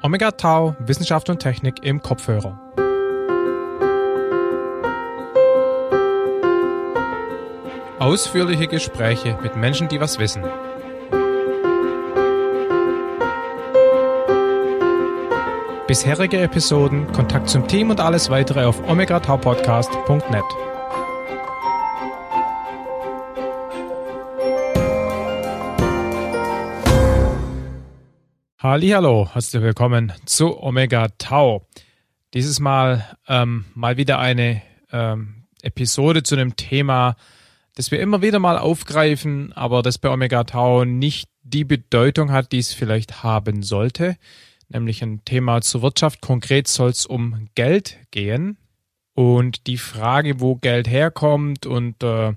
Omega Tau Wissenschaft und Technik im Kopfhörer. Ausführliche Gespräche mit Menschen, die was wissen. Bisherige Episoden, Kontakt zum Team und alles weitere auf omegataupodcast.net. Hallo, herzlich willkommen zu Omega Tau. Dieses Mal ähm, mal wieder eine ähm, Episode zu einem Thema, das wir immer wieder mal aufgreifen, aber das bei Omega Tau nicht die Bedeutung hat, die es vielleicht haben sollte, nämlich ein Thema zur Wirtschaft. Konkret soll es um Geld gehen und die Frage, wo Geld herkommt und äh,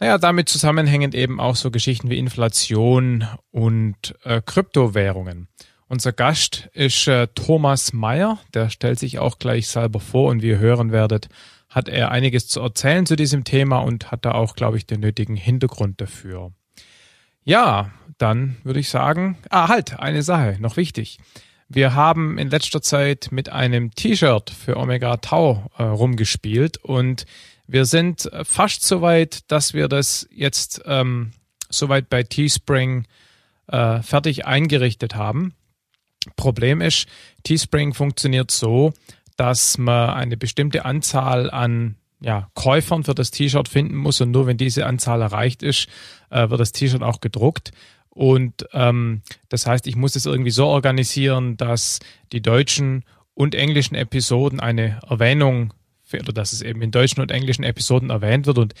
naja, damit zusammenhängend eben auch so Geschichten wie Inflation und äh, Kryptowährungen. Unser Gast ist äh, Thomas Mayer, der stellt sich auch gleich selber vor und wie ihr hören werdet, hat er einiges zu erzählen zu diesem Thema und hat da auch, glaube ich, den nötigen Hintergrund dafür. Ja, dann würde ich sagen, ah, halt, eine Sache, noch wichtig. Wir haben in letzter Zeit mit einem T-Shirt für Omega Tau äh, rumgespielt und wir sind fast so weit, dass wir das jetzt ähm, soweit bei Teespring äh, fertig eingerichtet haben. Problem ist, Teespring funktioniert so, dass man eine bestimmte Anzahl an ja, Käufern für das T-Shirt finden muss und nur wenn diese Anzahl erreicht ist, äh, wird das T-Shirt auch gedruckt. Und ähm, das heißt, ich muss es irgendwie so organisieren, dass die deutschen und englischen Episoden eine Erwähnung oder dass es eben in deutschen und englischen Episoden erwähnt wird und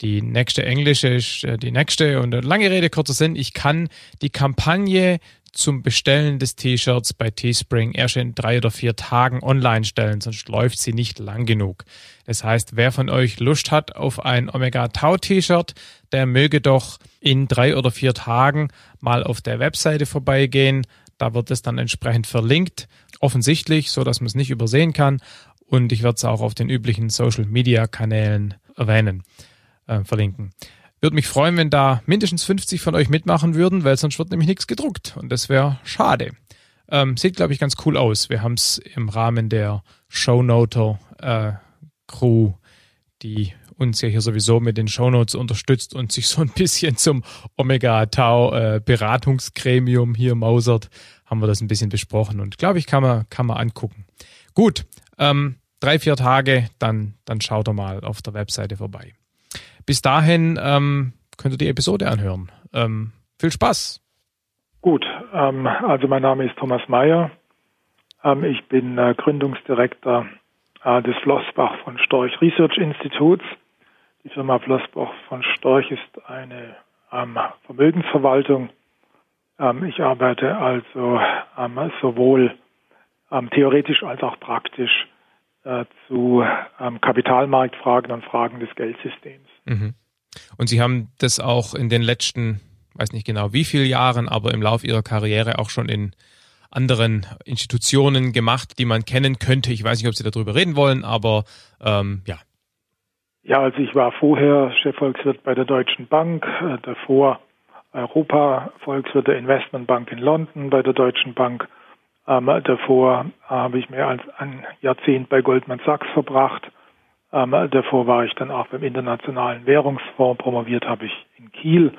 die nächste englische ist äh, die nächste und lange Rede, kurzer Sinn. Ich kann die Kampagne zum Bestellen des T-Shirts bei Teespring erst in drei oder vier Tagen online stellen, sonst läuft sie nicht lang genug. Das heißt, wer von euch Lust hat auf ein Omega Tau T-Shirt, der möge doch in drei oder vier Tagen mal auf der Webseite vorbeigehen. Da wird es dann entsprechend verlinkt, offensichtlich, so dass man es nicht übersehen kann und ich werde es auch auf den üblichen Social Media Kanälen erwähnen, äh, verlinken. Würde mich freuen, wenn da mindestens 50 von euch mitmachen würden, weil sonst wird nämlich nichts gedruckt und das wäre schade. Ähm, sieht, glaube ich, ganz cool aus. Wir haben es im Rahmen der Shownoter äh, Crew, die uns ja hier sowieso mit den Shownotes unterstützt und sich so ein bisschen zum Omega Tau äh, Beratungsgremium hier mausert, haben wir das ein bisschen besprochen und glaube ich, kann man, kann man angucken. Gut, ähm, drei, vier Tage, dann, dann schaut er mal auf der Webseite vorbei. Bis dahin ähm, könnt ihr die Episode anhören. Ähm, viel Spaß! Gut, ähm, also mein Name ist Thomas Mayer. Ähm, ich bin äh, Gründungsdirektor äh, des Flossbach von Storch Research Instituts. Die Firma Flossbach von Storch ist eine ähm, Vermögensverwaltung. Ich arbeite also sowohl ähm, theoretisch als auch praktisch äh, zu ähm, Kapitalmarktfragen und Fragen des Geldsystems. Mhm. Und Sie haben das auch in den letzten, weiß nicht genau wie viele Jahren, aber im Laufe Ihrer Karriere auch schon in anderen Institutionen gemacht, die man kennen könnte. Ich weiß nicht, ob Sie darüber reden wollen, aber ähm, ja. Ja, also ich war vorher Chefvolkswirt bei der Deutschen Bank, äh, davor Europa Volkswirt der Investmentbank in London bei der Deutschen Bank ähm, davor habe ich mehr als ein Jahrzehnt bei Goldman Sachs verbracht. Ähm, davor war ich dann auch beim Internationalen Währungsfonds, promoviert habe ich in Kiel.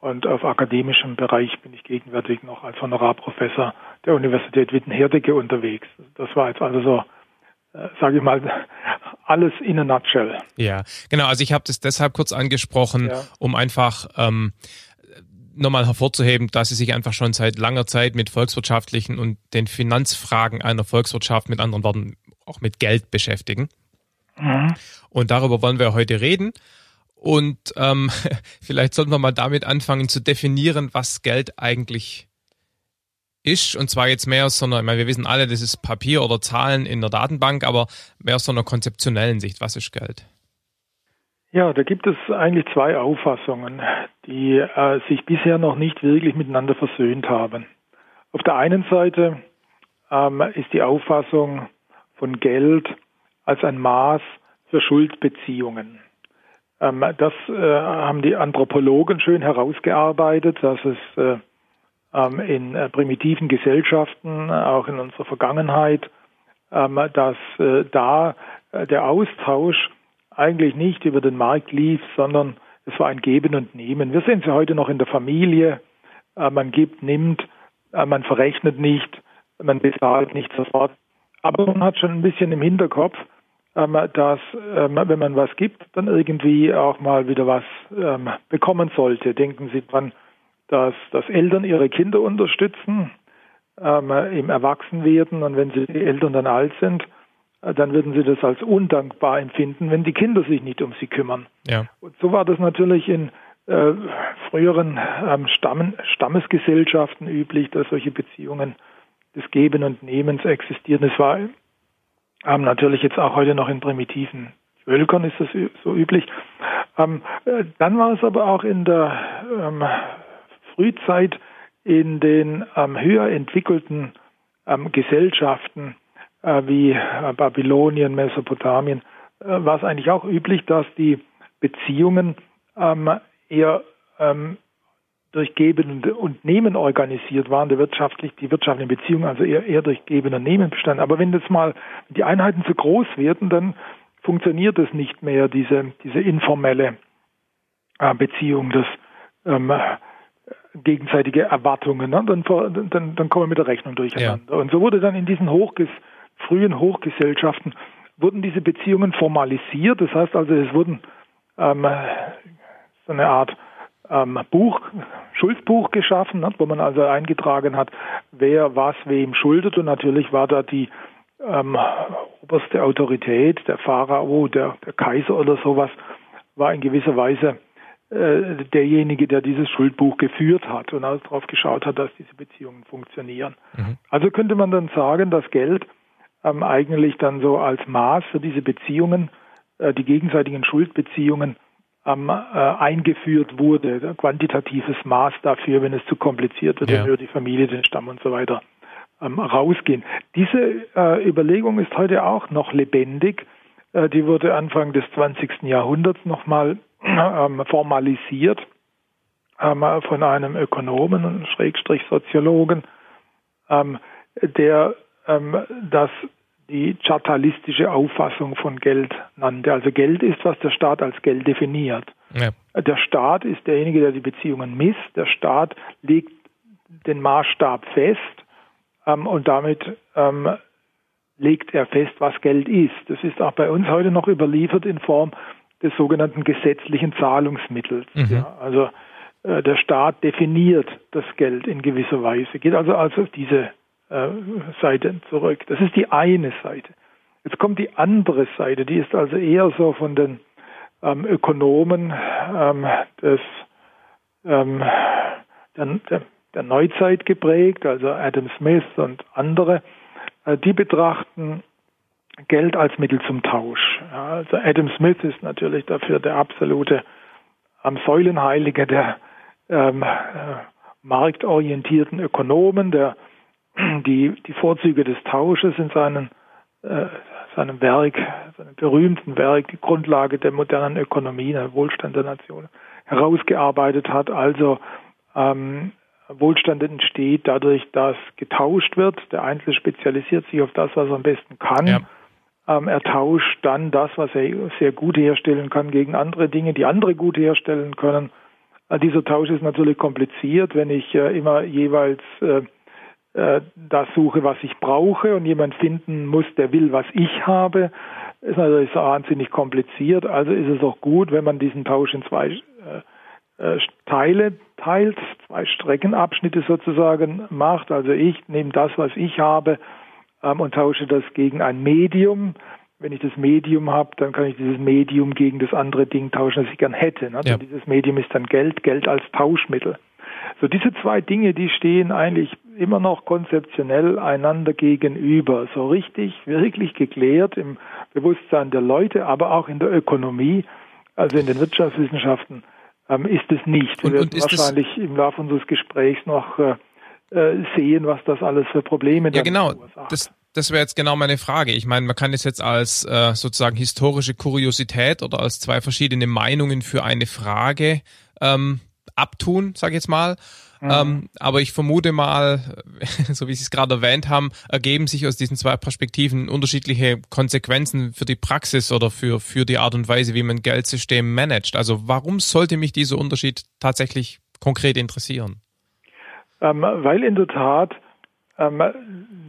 Und auf akademischem Bereich bin ich gegenwärtig noch als Honorarprofessor der Universität Witten-Herdecke unterwegs. Das war jetzt also so, äh, sage ich mal, alles in a nutshell. Ja, genau. Also ich habe das deshalb kurz angesprochen, ja. um einfach ähm, nochmal hervorzuheben, dass sie sich einfach schon seit langer Zeit mit volkswirtschaftlichen und den Finanzfragen einer Volkswirtschaft, mit anderen Worten auch mit Geld beschäftigen. Mhm. Und darüber wollen wir heute reden. Und ähm, vielleicht sollten wir mal damit anfangen zu definieren, was Geld eigentlich ist. Und zwar jetzt mehr aus so einer, ich meine, wir wissen alle, das ist Papier oder Zahlen in der Datenbank, aber mehr aus so einer konzeptionellen Sicht. Was ist Geld? Ja, da gibt es eigentlich zwei Auffassungen, die äh, sich bisher noch nicht wirklich miteinander versöhnt haben. Auf der einen Seite ähm, ist die Auffassung von Geld als ein Maß für Schuldbeziehungen. Ähm, das äh, haben die Anthropologen schön herausgearbeitet, dass es äh, ähm, in äh, primitiven Gesellschaften, auch in unserer Vergangenheit, ähm, dass äh, da äh, der Austausch eigentlich nicht über den Markt lief, sondern es war ein Geben und Nehmen. Wir sehen es ja heute noch in der Familie. Äh, man gibt, nimmt, äh, man verrechnet nicht, man bezahlt nicht sofort. Aber man hat schon ein bisschen im Hinterkopf, ähm, dass ähm, wenn man was gibt, dann irgendwie auch mal wieder was ähm, bekommen sollte. Denken Sie dran, dass, dass Eltern ihre Kinder unterstützen im Erwachsenwerden und wenn sie die Eltern dann alt sind, dann würden sie das als undankbar empfinden, wenn die Kinder sich nicht um sie kümmern. Ja. Und so war das natürlich in äh, früheren ähm, Stamm, Stammesgesellschaften üblich, dass solche Beziehungen des Geben und Nehmens existieren. Es war ähm, natürlich jetzt auch heute noch in primitiven Völkern ist das so üblich. Ähm, äh, dann war es aber auch in der ähm, Frühzeit in den ähm, höher entwickelten ähm, Gesellschaften äh, wie äh, Babylonien, Mesopotamien, äh, war es eigentlich auch üblich, dass die Beziehungen ähm, eher ähm, durch Geben und Nehmen organisiert waren, der wirtschaftlich, die wirtschaftlichen Beziehungen also eher, eher durch Geben und Nehmen bestanden. Aber wenn jetzt mal die Einheiten zu groß werden, dann funktioniert es nicht mehr, diese, diese informelle äh, Beziehung, das ähm, gegenseitige Erwartungen. Ne? Dann, dann, dann kommen wir mit der Rechnung durcheinander. Ja. Und so wurde dann in diesen Hochges frühen Hochgesellschaften wurden diese Beziehungen formalisiert. Das heißt also, es wurden ähm, so eine Art ähm, Buch, Schuldbuch geschaffen, ne, wo man also eingetragen hat, wer was wem schuldet. Und natürlich war da die ähm, oberste Autorität, der Pharao, der, der Kaiser oder sowas, war in gewisser Weise äh, derjenige, der dieses Schuldbuch geführt hat und also darauf geschaut hat, dass diese Beziehungen funktionieren. Mhm. Also könnte man dann sagen, dass Geld ähm, eigentlich dann so als Maß für diese Beziehungen, äh, die gegenseitigen Schuldbeziehungen ähm, äh, eingeführt wurde, quantitatives Maß dafür, wenn es zu kompliziert wird, ja. wenn wir die Familie, den Stamm und so weiter ähm, rausgehen. Diese äh, Überlegung ist heute auch noch lebendig. Äh, die wurde Anfang des 20. Jahrhunderts nochmal ähm, formalisiert ähm, von einem Ökonomen und Schrägstrich Soziologen, ähm, der ähm, das die chartalistische Auffassung von Geld nannte. Also Geld ist, was der Staat als Geld definiert. Ja. Der Staat ist derjenige, der die Beziehungen misst. Der Staat legt den Maßstab fest ähm, und damit ähm, legt er fest, was Geld ist. Das ist auch bei uns heute noch überliefert in Form des sogenannten gesetzlichen Zahlungsmittels. Mhm. Ja, also äh, der Staat definiert das Geld in gewisser Weise, geht also, also diese äh, Seite zurück. Das ist die eine Seite. Jetzt kommt die andere Seite, die ist also eher so von den ähm, Ökonomen ähm, des, ähm, der, der, Neuzeit geprägt, also Adam Smith und andere. Äh, die betrachten Geld als Mittel zum Tausch. Ja, also Adam Smith ist natürlich dafür der absolute ähm, Säulenheilige der ähm, äh, marktorientierten Ökonomen, der die, die Vorzüge des Tausches in seinen, äh, seinem Werk, seinem berühmten Werk, die Grundlage der modernen Ökonomie, der Wohlstand der Nation, herausgearbeitet hat. Also ähm, Wohlstand entsteht dadurch, dass getauscht wird. Der Einzelne spezialisiert sich auf das, was er am besten kann. Ja. Ähm, er tauscht dann das, was er sehr gut herstellen kann, gegen andere Dinge, die andere gut herstellen können. Äh, dieser Tausch ist natürlich kompliziert, wenn ich äh, immer jeweils äh, äh, das suche, was ich brauche und jemand finden muss, der will, was ich habe, ist natürlich wahnsinnig kompliziert. Also ist es auch gut, wenn man diesen Tausch in zwei äh, äh, Teile teilt, zwei Streckenabschnitte sozusagen macht. Also ich nehme das, was ich habe ähm, und tausche das gegen ein Medium. Wenn ich das Medium habe, dann kann ich dieses Medium gegen das andere Ding tauschen, das ich gern hätte. Ne? Ja. Dieses Medium ist dann Geld, Geld als Tauschmittel. So diese zwei Dinge, die stehen eigentlich immer noch konzeptionell einander gegenüber. So richtig, wirklich geklärt im Bewusstsein der Leute, aber auch in der Ökonomie, also in den Wirtschaftswissenschaften, ähm, ist es nicht. Wir werden wahrscheinlich im Laufe unseres Gesprächs noch äh, äh, sehen, was das alles für Probleme Ja, genau. Das, das wäre jetzt genau meine Frage. Ich meine, man kann es jetzt als äh, sozusagen historische Kuriosität oder als zwei verschiedene Meinungen für eine Frage ähm, abtun, sage ich jetzt mal. Mhm. Ähm, aber ich vermute mal, so wie Sie es gerade erwähnt haben, ergeben sich aus diesen zwei Perspektiven unterschiedliche Konsequenzen für die Praxis oder für, für die Art und Weise, wie man Geldsystem managt. Also warum sollte mich dieser Unterschied tatsächlich konkret interessieren? Ähm, weil in der Tat ähm,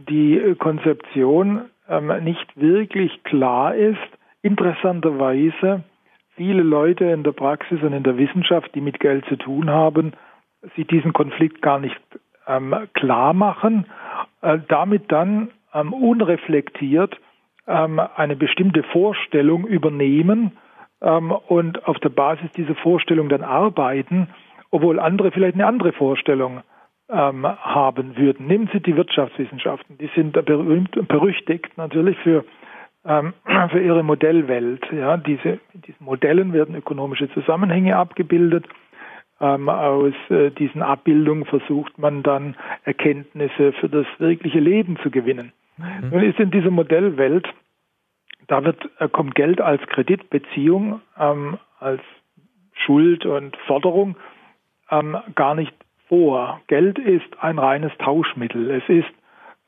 die Konzeption ähm, nicht wirklich klar ist. Interessanterweise viele Leute in der Praxis und in der Wissenschaft, die mit Geld zu tun haben, sie diesen Konflikt gar nicht ähm, klar machen, äh, damit dann ähm, unreflektiert ähm, eine bestimmte Vorstellung übernehmen ähm, und auf der Basis dieser Vorstellung dann arbeiten, obwohl andere vielleicht eine andere Vorstellung ähm, haben würden. Nehmen Sie die Wirtschaftswissenschaften, die sind berühmt berüchtigt natürlich für, ähm, für ihre Modellwelt. Ja, diese, in diesen Modellen werden ökonomische Zusammenhänge abgebildet. Ähm, aus äh, diesen Abbildungen versucht man dann Erkenntnisse für das wirkliche Leben zu gewinnen. Mhm. Nun ist in dieser Modellwelt, da wird, äh, kommt Geld als Kreditbeziehung, ähm, als Schuld und Forderung ähm, gar nicht vor. Geld ist ein reines Tauschmittel. Es ist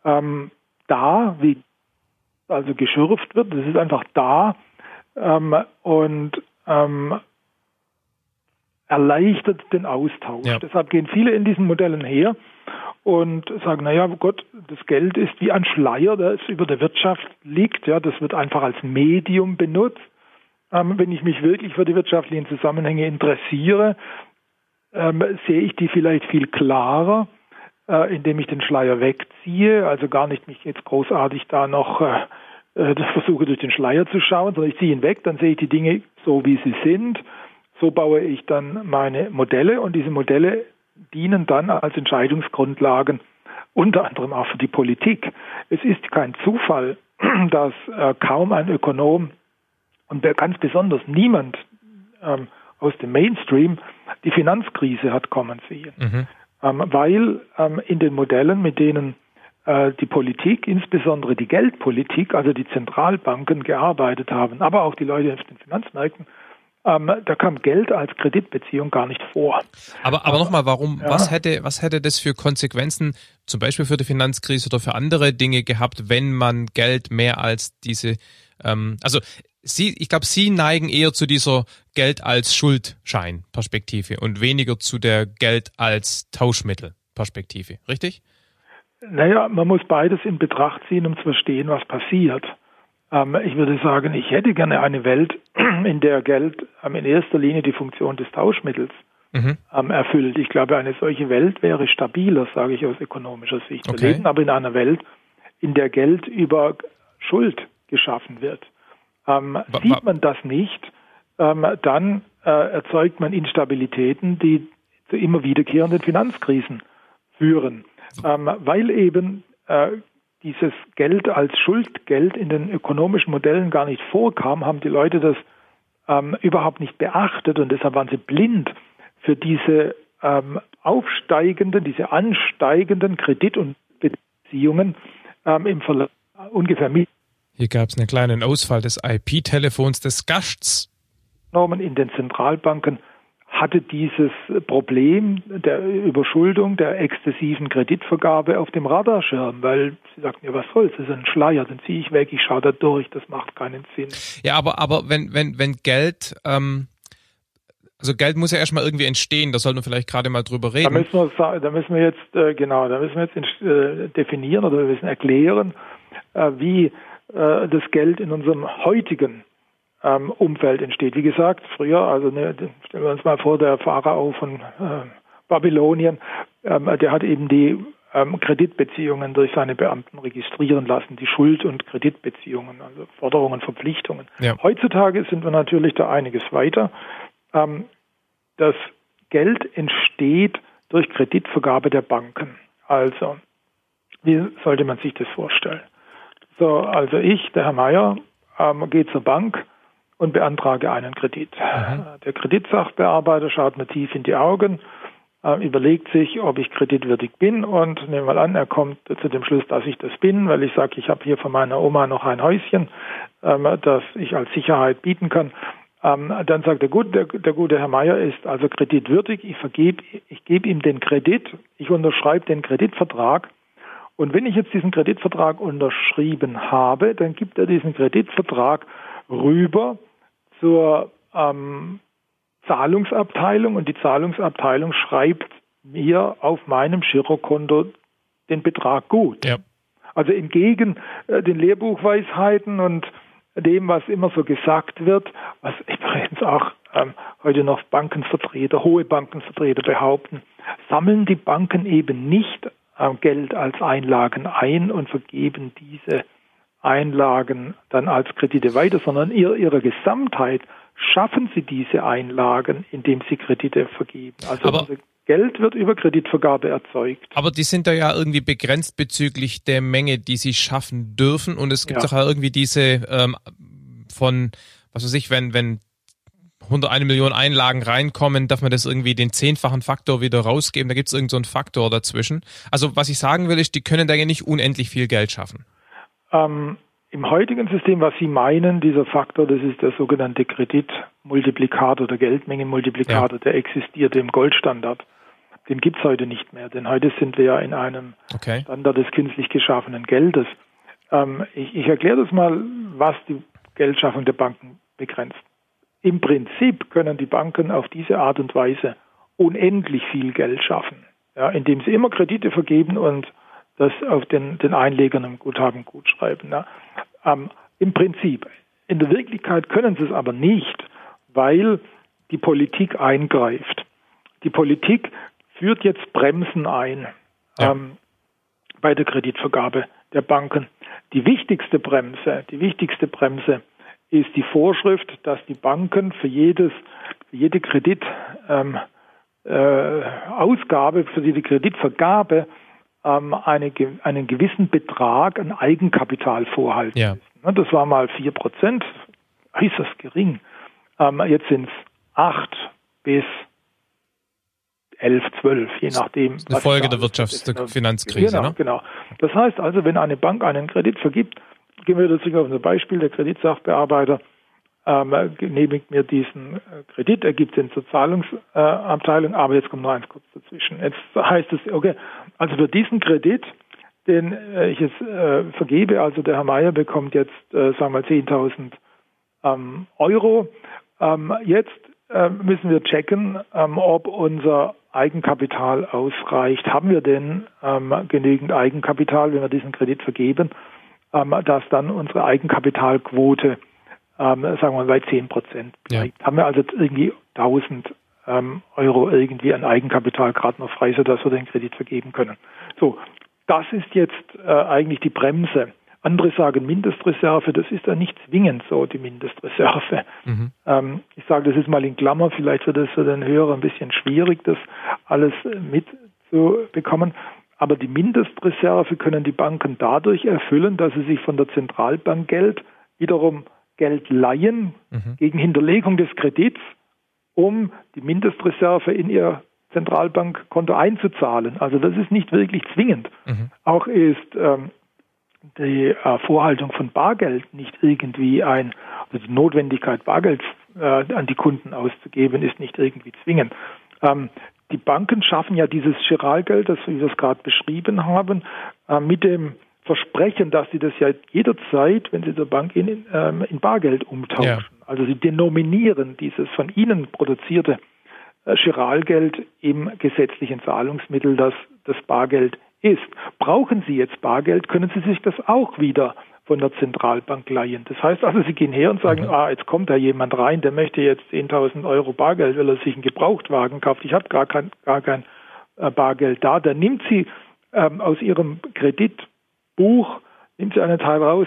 ähm, da, wie also geschürft wird. Es ist einfach da ähm, und ähm, erleichtert den Austausch. Ja. Deshalb gehen viele in diesen Modellen her und sagen, naja, Gott, das Geld ist wie ein Schleier, der über der Wirtschaft liegt. Ja, das wird einfach als Medium benutzt. Ähm, wenn ich mich wirklich für die wirtschaftlichen Zusammenhänge interessiere, ähm, sehe ich die vielleicht viel klarer, äh, indem ich den Schleier wegziehe, also gar nicht mich jetzt großartig da noch äh, äh, versuche durch den Schleier zu schauen, sondern ich ziehe ihn weg, dann sehe ich die Dinge so, wie sie sind. So baue ich dann meine Modelle und diese Modelle dienen dann als Entscheidungsgrundlagen unter anderem auch für die Politik. Es ist kein Zufall, dass äh, kaum ein Ökonom und ganz besonders niemand ähm, aus dem Mainstream die Finanzkrise hat kommen sehen. Mhm. Ähm, weil ähm, in den Modellen, mit denen äh, die Politik, insbesondere die Geldpolitik, also die Zentralbanken gearbeitet haben, aber auch die Leute auf den Finanzmärkten, ähm, da kam Geld als Kreditbeziehung gar nicht vor. Aber, aber nochmal, warum, ja. was hätte, was hätte das für Konsequenzen, zum Beispiel für die Finanzkrise oder für andere Dinge gehabt, wenn man Geld mehr als diese, ähm, also Sie, ich glaube, Sie neigen eher zu dieser Geld als Schuldschein-Perspektive und weniger zu der Geld als Tauschmittel-Perspektive, richtig? Naja, man muss beides in Betracht ziehen, um zu verstehen, was passiert. Ähm, ich würde sagen, ich hätte gerne eine Welt, in der Geld ähm, in erster Linie die Funktion des Tauschmittels mhm. ähm, erfüllt. Ich glaube, eine solche Welt wäre stabiler, sage ich aus ökonomischer Sicht. Okay. Wir leben aber in einer Welt, in der Geld über Schuld geschaffen wird. Sieht man das nicht, dann äh, erzeugt man Instabilitäten, die zu immer wiederkehrenden Finanzkrisen führen, weil eben äh, dieses Geld als Schuldgeld in den ökonomischen Modellen gar nicht vorkam, haben die Leute das ähm, überhaupt nicht beachtet und deshalb waren sie blind für diese ähm, aufsteigenden, diese ansteigenden Kredit- und Beziehungen ähm, im Verlauf ungefähr mit hier gab es einen kleinen Ausfall des IP-Telefons des Gasts. Normen in den Zentralbanken hatte dieses Problem der Überschuldung, der exzessiven Kreditvergabe auf dem Radarschirm, weil sie sagten, ja, was soll's, das ist ein Schleier, den ziehe ich weg, ich schaue da durch, das macht keinen Sinn. Ja, aber, aber wenn, wenn, wenn Geld, ähm, also Geld muss ja erstmal irgendwie entstehen, da sollten wir vielleicht gerade mal drüber reden. Da müssen wir, da müssen wir jetzt, äh, genau, da müssen wir jetzt äh, definieren oder wir müssen erklären, äh, wie äh, das Geld in unserem heutigen ähm, Umfeld entsteht. Wie gesagt, früher, also ne, stellen wir uns mal vor, der Pharao von äh, Babylonien, ähm, der hat eben die ähm, Kreditbeziehungen durch seine Beamten registrieren lassen, die Schuld- und Kreditbeziehungen, also Forderungen, Verpflichtungen. Ja. Heutzutage sind wir natürlich da einiges weiter. Ähm, das Geld entsteht durch Kreditvergabe der Banken. Also, wie sollte man sich das vorstellen? So, also ich, der Herr Meier, ähm, gehe zur Bank und beantrage einen Kredit. Mhm. Der Kreditsachbearbeiter schaut mir tief in die Augen, äh, überlegt sich, ob ich kreditwürdig bin und nehmen wir mal an, er kommt zu dem Schluss, dass ich das bin, weil ich sage, ich habe hier von meiner Oma noch ein Häuschen, ähm, das ich als Sicherheit bieten kann. Ähm, dann sagt er, gut, der, der gute Herr Meier ist also kreditwürdig, ich vergebe, ich gebe ihm den Kredit, ich unterschreibe den Kreditvertrag und wenn ich jetzt diesen Kreditvertrag unterschrieben habe, dann gibt er diesen Kreditvertrag rüber zur ähm, Zahlungsabteilung und die Zahlungsabteilung schreibt mir auf meinem Girokonto den Betrag gut. Ja. Also entgegen äh, den Lehrbuchweisheiten und dem, was immer so gesagt wird, was übrigens auch ähm, heute noch Bankenvertreter, hohe Bankenvertreter behaupten, sammeln die Banken eben nicht äh, Geld als Einlagen ein und vergeben diese Einlagen dann als Kredite weiter, sondern in ihrer Gesamtheit schaffen sie diese Einlagen, indem sie Kredite vergeben. Also Aber Geld wird über Kreditvergabe erzeugt. Aber die sind da ja irgendwie begrenzt bezüglich der Menge, die sie schaffen dürfen. Und es gibt ja. auch irgendwie diese ähm, von, was weiß ich, wenn, wenn 101 Millionen Einlagen reinkommen, darf man das irgendwie den zehnfachen Faktor wieder rausgeben. Da gibt es irgendeinen so Faktor dazwischen. Also was ich sagen will, ist, die können da ja nicht unendlich viel Geld schaffen. Ähm, Im heutigen System, was Sie meinen, dieser Faktor, das ist der sogenannte Kreditmultiplikator, der Geldmengenmultiplikator, ja. der existiert im Goldstandard. Den gibt es heute nicht mehr, denn heute sind wir ja in einem okay. Standard des künstlich geschaffenen Geldes. Ähm, ich, ich erkläre das mal, was die Geldschaffung der Banken begrenzt. Im Prinzip können die Banken auf diese Art und Weise unendlich viel Geld schaffen, ja, indem sie immer Kredite vergeben und das auf den, den Einlegern im Guthaben gut schreiben. Ja. Ähm, Im Prinzip. In der Wirklichkeit können sie es aber nicht, weil die Politik eingreift. Die Politik führt jetzt Bremsen ein ja. ähm, bei der Kreditvergabe der Banken. Die wichtigste Bremse, die wichtigste Bremse ist die Vorschrift, dass die Banken für jedes, für jede Kreditausgabe, ähm, äh, für jede Kreditvergabe ähm, eine, einen gewissen Betrag an Eigenkapital vorhalten. Ja. Das war mal vier Prozent, äußerst gering. Ähm, jetzt sind es acht bis 11, 12, je nachdem. Das eine Folge der Wirtschafts- der Finanzkrise. Genau, ne? genau. Das heißt also, wenn eine Bank einen Kredit vergibt, gehen wir dazu auf unser Beispiel, der Kreditsachbearbeiter ähm, genehmigt mir diesen äh, Kredit, er gibt den zur Zahlungsabteilung, äh, aber jetzt kommt noch eins kurz dazwischen. Jetzt heißt es, okay, also für diesen Kredit, den äh, ich jetzt äh, vergebe, also der Herr Meier bekommt jetzt, äh, sagen wir mal, 10.000 ähm, Euro. Ähm, jetzt äh, müssen wir checken, ähm, ob unser Eigenkapital ausreicht. Haben wir denn ähm, genügend Eigenkapital, wenn wir diesen Kredit vergeben, ähm, dass dann unsere Eigenkapitalquote, ähm, sagen wir mal, bei 10 Prozent? Ja. Haben wir also irgendwie 1000 ähm, Euro irgendwie an Eigenkapital gerade noch frei, sodass wir den Kredit vergeben können? So, das ist jetzt äh, eigentlich die Bremse. Andere sagen Mindestreserve, das ist ja nicht zwingend so, die Mindestreserve. Mhm. Ähm, ich sage das ist mal in Klammer, vielleicht wird es für den Hörer ein bisschen schwierig, das alles mitzubekommen. Aber die Mindestreserve können die Banken dadurch erfüllen, dass sie sich von der Zentralbank Geld wiederum Geld leihen mhm. gegen Hinterlegung des Kredits, um die Mindestreserve in ihr Zentralbankkonto einzuzahlen. Also das ist nicht wirklich zwingend. Mhm. Auch ist ähm, die äh, Vorhaltung von Bargeld nicht irgendwie ein, also die Notwendigkeit, Bargeld äh, an die Kunden auszugeben, ist nicht irgendwie zwingend. Ähm, die Banken schaffen ja dieses Giralgeld, das wir es gerade beschrieben haben, äh, mit dem Versprechen, dass sie das ja jederzeit, wenn sie zur Bank gehen, in, in Bargeld umtauschen. Ja. Also sie denominieren dieses von ihnen produzierte äh, Giralgeld im gesetzlichen Zahlungsmittel, das das Bargeld ist. Brauchen Sie jetzt Bargeld, können Sie sich das auch wieder von der Zentralbank leihen. Das heißt also, Sie gehen her und sagen, mhm. ah, jetzt kommt da jemand rein, der möchte jetzt 10.000 Euro Bargeld, weil er sich einen Gebrauchtwagen kauft. Ich habe gar kein, gar kein äh, Bargeld da. Dann nimmt Sie ähm, aus Ihrem Kreditbuch, nimmt Sie einen Teil raus,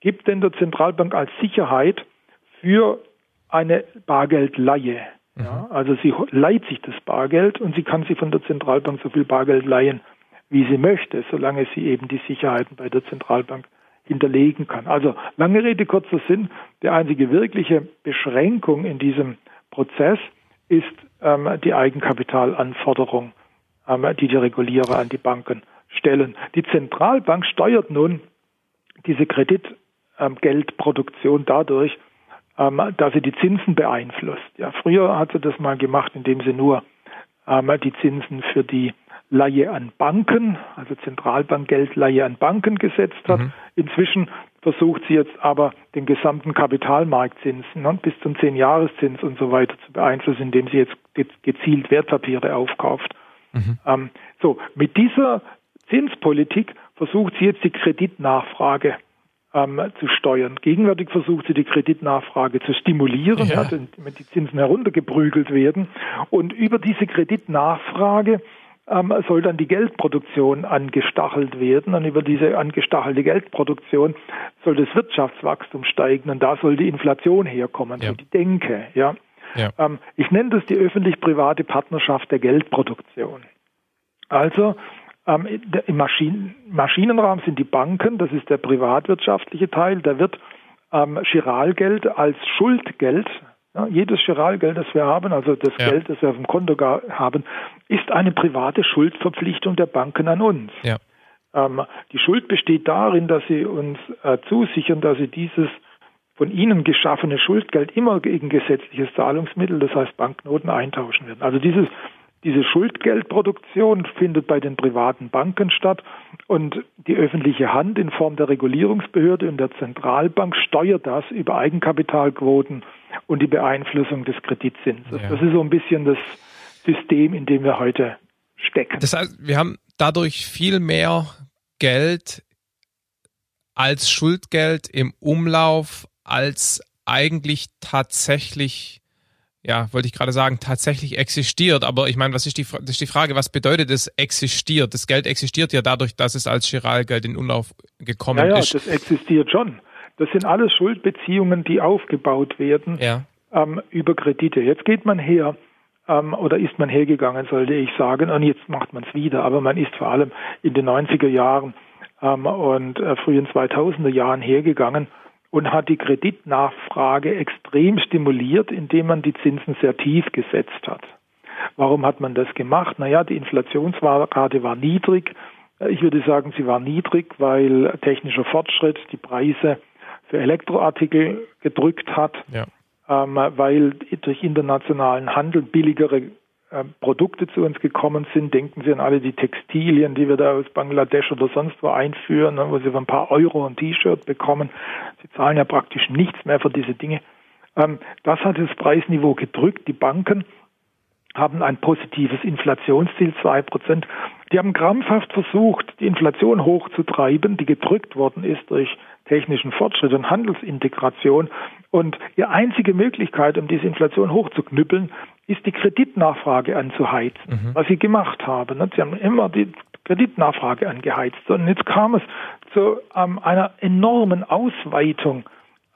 gibt denn der Zentralbank als Sicherheit für eine Bargeldleihe. Mhm. Ja, also sie leiht sich das Bargeld und sie kann sich von der Zentralbank so viel Bargeld leihen, wie sie möchte, solange sie eben die Sicherheiten bei der Zentralbank hinterlegen kann. Also lange Rede, kurzer Sinn, die einzige wirkliche Beschränkung in diesem Prozess ist ähm, die Eigenkapitalanforderung, ähm, die die Regulierer an die Banken stellen. Die Zentralbank steuert nun diese Kreditgeldproduktion ähm, dadurch, ähm, dass sie die Zinsen beeinflusst. Ja, früher hat sie das mal gemacht, indem sie nur ähm, die Zinsen für die Leihe an Banken, also Zentralbankgeldleihe an Banken gesetzt hat. Mhm. Inzwischen versucht sie jetzt aber den gesamten Kapitalmarktzins ne, bis zum Zehnjahreszins und so weiter zu beeinflussen, indem sie jetzt gezielt Wertpapiere aufkauft. Mhm. Ähm, so, mit dieser Zinspolitik versucht sie jetzt die Kreditnachfrage ähm, zu steuern. Gegenwärtig versucht sie die Kreditnachfrage zu stimulieren, ja. damit die Zinsen heruntergeprügelt werden. Und über diese Kreditnachfrage ähm, soll dann die Geldproduktion angestachelt werden. Und über diese angestachelte Geldproduktion soll das Wirtschaftswachstum steigen. Und da soll die Inflation herkommen, ja. so die Denke. Ja. ja. Ähm, ich nenne das die öffentlich-private Partnerschaft der Geldproduktion. Also ähm, im Maschinen Maschinenraum sind die Banken, das ist der privatwirtschaftliche Teil, da wird ähm, Chiralgeld als Schuldgeld ja, jedes Chiralgeld, das wir haben, also das ja. Geld, das wir auf dem Konto haben, ist eine private Schuldverpflichtung der Banken an uns. Ja. Ähm, die Schuld besteht darin, dass sie uns äh, zusichern, dass sie dieses von ihnen geschaffene Schuldgeld immer gegen gesetzliches Zahlungsmittel, das heißt Banknoten, eintauschen werden. Also dieses diese Schuldgeldproduktion findet bei den privaten Banken statt und die öffentliche Hand in Form der Regulierungsbehörde und der Zentralbank steuert das über Eigenkapitalquoten und die Beeinflussung des Kreditzinses. Ja. Das ist so ein bisschen das System, in dem wir heute stecken. Das heißt, wir haben dadurch viel mehr Geld als Schuldgeld im Umlauf, als eigentlich tatsächlich ja, wollte ich gerade sagen, tatsächlich existiert. Aber ich meine, was ist die, das ist die Frage, was bedeutet es existiert? Das Geld existiert ja dadurch, dass es als Chiralgeld in Umlauf gekommen ja, ja, ist. Ja, das existiert schon. Das sind alles Schuldbeziehungen, die aufgebaut werden ja. ähm, über Kredite. Jetzt geht man her, ähm, oder ist man hergegangen, sollte ich sagen, und jetzt macht man es wieder. Aber man ist vor allem in den 90er Jahren ähm, und äh, frühen 2000er Jahren hergegangen und hat die Kreditnachfrage extrem stimuliert, indem man die Zinsen sehr tief gesetzt hat. Warum hat man das gemacht? Naja, die Inflationsrate war niedrig. Ich würde sagen, sie war niedrig, weil technischer Fortschritt die Preise für Elektroartikel gedrückt hat, ja. ähm, weil durch internationalen Handel billigere Produkte zu uns gekommen sind. Denken Sie an alle die Textilien, die wir da aus Bangladesch oder sonst wo einführen, ne, wo Sie für ein paar Euro ein T-Shirt bekommen. Sie zahlen ja praktisch nichts mehr für diese Dinge. Ähm, das hat das Preisniveau gedrückt. Die Banken haben ein positives Inflationsziel, zwei Prozent. Die haben krampfhaft versucht, die Inflation hochzutreiben, die gedrückt worden ist durch technischen Fortschritt und Handelsintegration. Und die einzige Möglichkeit, um diese Inflation hochzuknüppeln, ist die Kreditnachfrage anzuheizen, mhm. was sie gemacht haben. Sie haben immer die Kreditnachfrage angeheizt. Und jetzt kam es zu ähm, einer enormen Ausweitung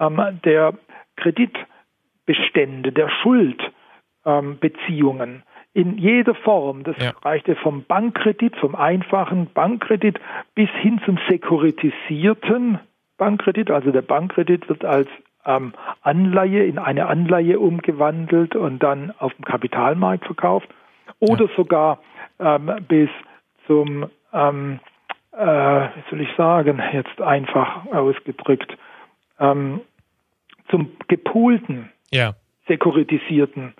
ähm, der Kreditbestände, der Schuldbeziehungen. Ähm, in jeder Form. Das ja. reichte vom Bankkredit, vom einfachen Bankkredit bis hin zum sekuritisierten Bankkredit. Also der Bankkredit wird als ähm, Anleihe in eine Anleihe umgewandelt und dann auf dem Kapitalmarkt verkauft oder ja. sogar ähm, bis zum, ähm, äh, wie soll ich sagen, jetzt einfach ausgedrückt, ähm, zum gepoolten, ja. sekuritisierten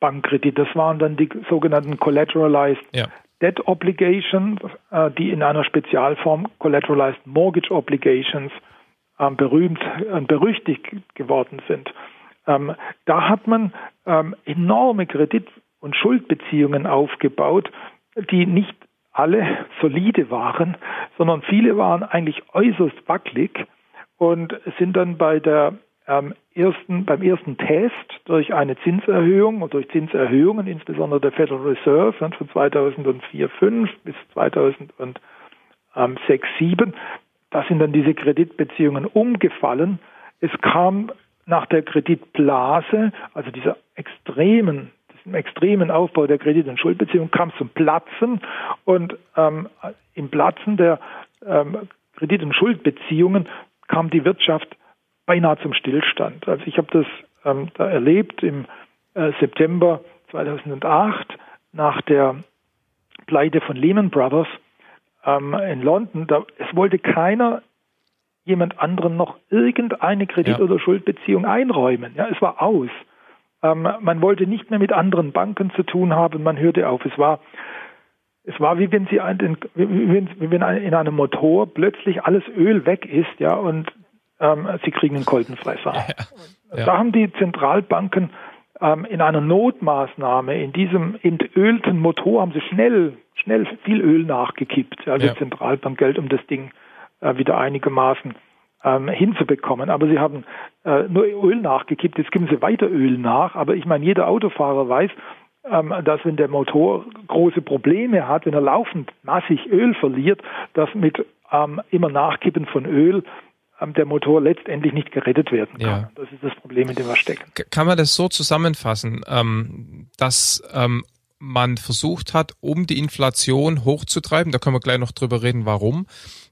Bankkredit. Das waren dann die sogenannten Collateralized ja. Debt Obligations, äh, die in einer Spezialform Collateralized Mortgage Obligations ähm, berühmt und berüchtigt geworden sind. Ähm, da hat man ähm, enorme Kredit- und Schuldbeziehungen aufgebaut, die nicht alle solide waren, sondern viele waren eigentlich äußerst wackelig und sind dann bei der ähm, ersten, beim ersten Test durch eine Zinserhöhung und durch Zinserhöhungen, insbesondere der Federal Reserve von 2004, 5 bis 2006, 7, da sind dann diese Kreditbeziehungen umgefallen. Es kam nach der Kreditblase, also dieser extremen, diesem extremen Aufbau der Kredit- und Schuldbeziehungen, kam zum Platzen und ähm, im Platzen der ähm, Kredit- und Schuldbeziehungen kam die Wirtschaft beinahe zum Stillstand. Also ich habe das ähm, da erlebt im äh, September 2008 nach der Pleite von Lehman Brothers ähm, in London, da, es wollte keiner jemand anderen noch irgendeine Kredit- ja. oder Schuldbeziehung einräumen. Ja, es war aus. Ähm, man wollte nicht mehr mit anderen Banken zu tun haben, man hörte auf. Es war, es war wie wenn sie ein, wie wenn, wie wenn in einem Motor plötzlich alles Öl weg ist, ja, und ähm, sie kriegen einen Kolbenfresser. Ja, ja. Da haben die Zentralbanken ähm, in einer Notmaßnahme in diesem entölten Motor haben sie schnell, schnell viel Öl nachgekippt, also ja. Zentralbankgeld, um das Ding äh, wieder einigermaßen ähm, hinzubekommen. Aber sie haben äh, nur Öl nachgekippt, jetzt geben sie weiter Öl nach. Aber ich meine, jeder Autofahrer weiß, ähm, dass wenn der Motor große Probleme hat, wenn er laufend massig Öl verliert, dass mit ähm, immer Nachkippen von Öl der Motor letztendlich nicht gerettet werden kann. Ja. Das ist das Problem, in dem wir stecken. Kann man das so zusammenfassen, ähm, dass ähm, man versucht hat, um die Inflation hochzutreiben, da können wir gleich noch drüber reden, warum,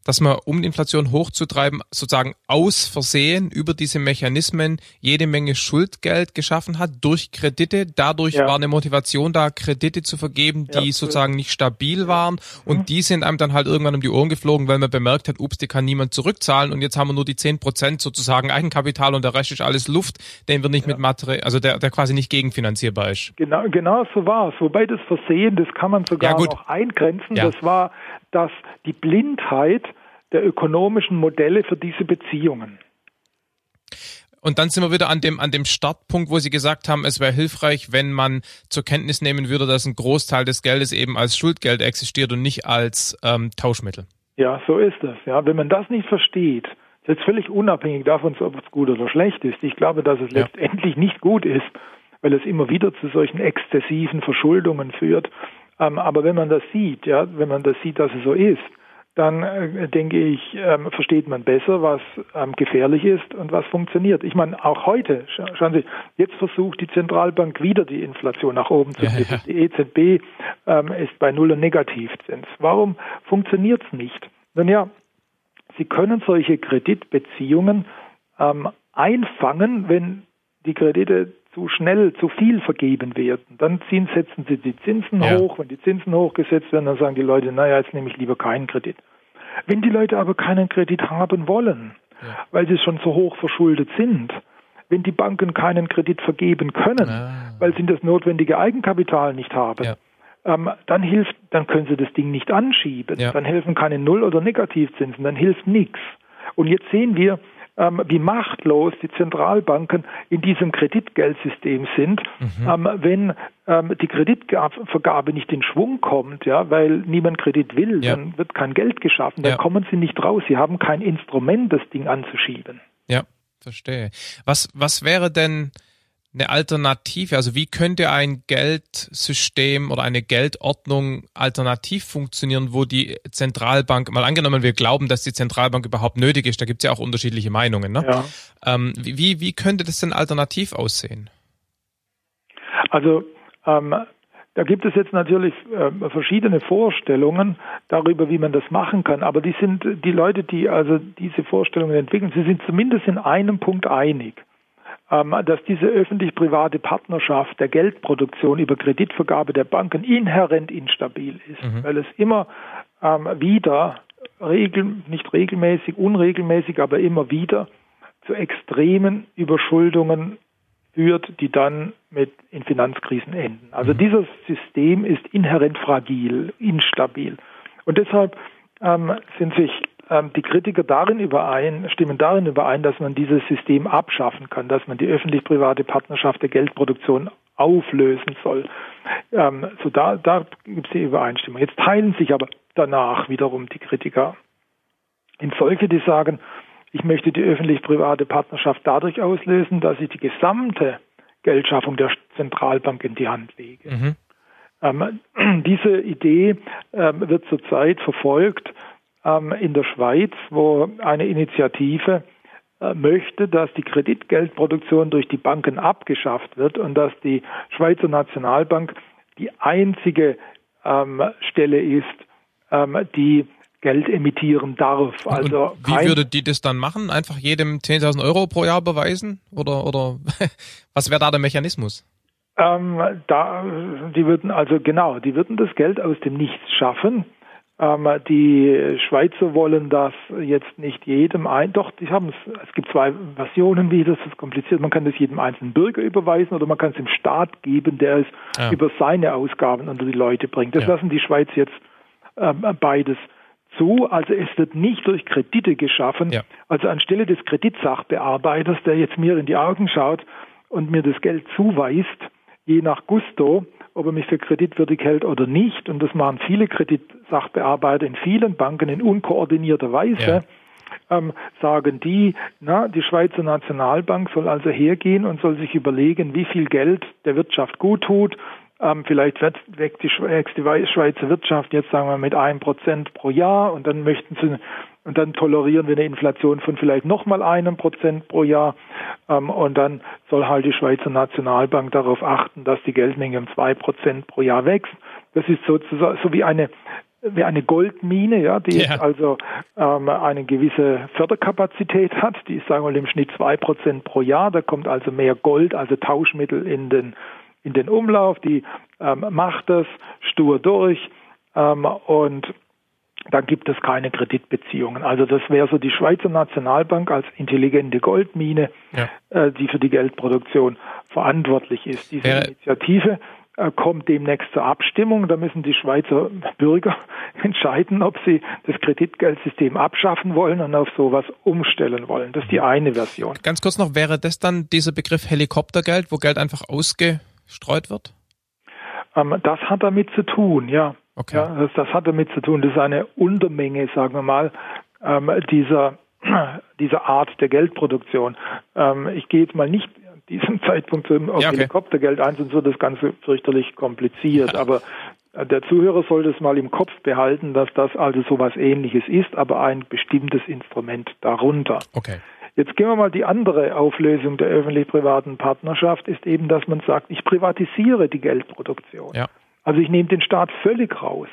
dass man, um die Inflation hochzutreiben, sozusagen aus Versehen über diese Mechanismen jede Menge Schuldgeld geschaffen hat durch Kredite. Dadurch ja. war eine Motivation da, Kredite zu vergeben, die ja, sozusagen nicht stabil waren. Und mhm. die sind einem dann halt irgendwann um die Ohren geflogen, weil man bemerkt hat, ups, die kann niemand zurückzahlen. Und jetzt haben wir nur die zehn Prozent sozusagen Eigenkapital und der Rest ist alles Luft, den wir nicht ja. mit Material, also der, der quasi nicht gegenfinanzierbar ist. Genau, genau so war es. Wobei das Versehen, das kann man sogar noch eingrenzen. Das war, dass die Blindheit der ökonomischen Modelle für diese Beziehungen. Und dann sind wir wieder an dem, an dem Startpunkt, wo Sie gesagt haben, es wäre hilfreich, wenn man zur Kenntnis nehmen würde, dass ein Großteil des Geldes eben als Schuldgeld existiert und nicht als ähm, Tauschmittel. Ja, so ist es. Ja, wenn man das nicht versteht, ist jetzt völlig unabhängig davon, ob es gut oder schlecht ist. Ich glaube, dass es ja. letztendlich nicht gut ist, weil es immer wieder zu solchen exzessiven Verschuldungen führt. Ähm, aber wenn man das sieht, ja, wenn man das sieht, dass es so ist, dann äh, denke ich, ähm, versteht man besser, was ähm, gefährlich ist und was funktioniert. Ich meine, auch heute, sch schauen Sie, jetzt versucht die Zentralbank wieder die Inflation nach oben zu bringen. Ja, ja. Die EZB ähm, ist bei Null und Negativzins. Warum funktioniert es nicht? Nun ja, Sie können solche Kreditbeziehungen ähm, einfangen, wenn die Kredite zu schnell, zu viel vergeben werden. Dann ziehen, setzen sie die Zinsen ja. hoch. Wenn die Zinsen hochgesetzt werden, dann sagen die Leute, naja, jetzt nehme ich lieber keinen Kredit. Wenn die Leute aber keinen Kredit haben wollen, ja. weil sie schon so hoch verschuldet sind, wenn die Banken keinen Kredit vergeben können, ah. weil sie das notwendige Eigenkapital nicht haben, ja. ähm, dann hilft, dann können sie das Ding nicht anschieben. Dann helfen keine Null- oder Negativzinsen, dann hilft nichts. Und jetzt sehen wir, ähm, wie machtlos die Zentralbanken in diesem Kreditgeldsystem sind, mhm. ähm, wenn ähm, die Kreditvergabe nicht in Schwung kommt, ja, weil niemand Kredit will, ja. dann wird kein Geld geschaffen, dann ja. kommen sie nicht raus. Sie haben kein Instrument, das Ding anzuschieben. Ja, verstehe. Was, was wäre denn eine Alternative? Also wie könnte ein Geldsystem oder eine Geldordnung alternativ funktionieren, wo die Zentralbank, mal angenommen, wir glauben, dass die Zentralbank überhaupt nötig ist, da gibt es ja auch unterschiedliche Meinungen. Ne? Ja. Ähm, wie, wie könnte das denn alternativ aussehen? Also ähm, da gibt es jetzt natürlich äh, verschiedene Vorstellungen darüber, wie man das machen kann. Aber die sind die Leute, die also diese Vorstellungen entwickeln, sie sind zumindest in einem Punkt einig. Ähm, dass diese öffentlich-private Partnerschaft der Geldproduktion über Kreditvergabe der Banken inhärent instabil ist, mhm. weil es immer ähm, wieder, regel, nicht regelmäßig, unregelmäßig, aber immer wieder zu extremen Überschuldungen führt, die dann mit in Finanzkrisen enden. Also mhm. dieses System ist inhärent fragil, instabil. Und deshalb ähm, sind sich die Kritiker darin überein, stimmen darin überein, dass man dieses System abschaffen kann, dass man die öffentlich-private Partnerschaft der Geldproduktion auflösen soll. Ähm, so da, da gibt es die Übereinstimmung. Jetzt teilen sich aber danach wiederum die Kritiker in solche, die sagen, ich möchte die öffentlich-private Partnerschaft dadurch auslösen, dass ich die gesamte Geldschaffung der Zentralbank in die Hand lege. Mhm. Ähm, diese Idee ähm, wird zurzeit verfolgt ähm, in der Schweiz, wo eine Initiative äh, möchte, dass die Kreditgeldproduktion durch die Banken abgeschafft wird und dass die Schweizer Nationalbank die einzige ähm, Stelle ist, ähm, die Geld emittieren darf. Also und wie würde die das dann machen? Einfach jedem 10.000 Euro pro Jahr beweisen? Oder, oder was wäre da der Mechanismus? Ähm, da, die würden also genau, die würden das Geld aus dem Nichts schaffen Ähm, die Schweizer wollen das jetzt nicht jedem ein. Doch, die haben es. Es gibt zwei Versionen, wie das ist kompliziert. Man kann das jedem einzelnen Bürger überweisen oder man kann es dem Staat geben, der es ja. über seine Ausgaben unter die Leute bringt. Das ja. lassen die Schweiz jetzt äh, beides zu. Also es wird nicht durch Kredite geschaffen. Ja. Also anstelle des Kreditsachbearbeiters, der jetzt mir in die Augen schaut und mir das Geld zuweist, je nach Gusto, ob er mich für kreditwürdig hält oder nicht. Und das machen viele Kreditsachbearbeiter in vielen Banken in unkoordinierter Weise. Ja. Ähm, sagen die, na, die Schweizer Nationalbank soll also hergehen und soll sich überlegen, wie viel Geld der Wirtschaft gut tut. Ähm, vielleicht wächst die, Schweizer Wirtschaft jetzt sagen wir mit einem Prozent pro Jahr und dann möchten sie und dann tolerieren wir eine Inflation von vielleicht nochmal einem Prozent pro Jahr. Ähm, und dann soll halt die Schweizer Nationalbank darauf achten, dass die Geldmenge um zwei Prozent pro Jahr wächst. Das ist sozusagen so wie eine wie eine Goldmine, ja, die ja. also ähm, eine gewisse Förderkapazität hat. Die ist, sagen wir mal, im Schnitt zwei Prozent pro Jahr. Da kommt also mehr Gold, also Tauschmittel in den in den Umlauf. Die ähm, macht das stur durch ähm, und dann gibt es keine Kreditbeziehungen. Also das wäre so die Schweizer Nationalbank als intelligente Goldmine, ja. äh, die für die Geldproduktion verantwortlich ist. Diese ja. Initiative äh, kommt demnächst zur Abstimmung. Da müssen die Schweizer Bürger entscheiden, ob sie das Kreditgeldsystem abschaffen wollen und auf sowas umstellen wollen. Das ist die eine Version. Ganz kurz noch, wäre das dann dieser Begriff Helikoptergeld, wo Geld einfach ausgestreut wird? Ähm, das hat damit zu tun, ja. Okay. Ja, das, das, hat damit zu tun, das ist eine Untermenge, sagen wir mal, ähm, dieser, dieser Art der Geldproduktion. Ähm, ich gehe jetzt mal nicht an diesem Zeitpunkt auf ja, okay. Helikoptergeld ein, sonst wird das Ganze fürchterlich kompliziert. Aber äh, der Zuhörer sollte es mal im Kopf behalten, dass das also so etwas ähnliches ist, aber ein bestimmtes Instrument darunter. Okay. Jetzt gehen wir mal die andere Auflösung der öffentlich-privaten Partnerschaft, ist eben, dass man sagt, ich privatisiere die Geldproduktion. Ja. Also ich nehme den Staat völlig raus.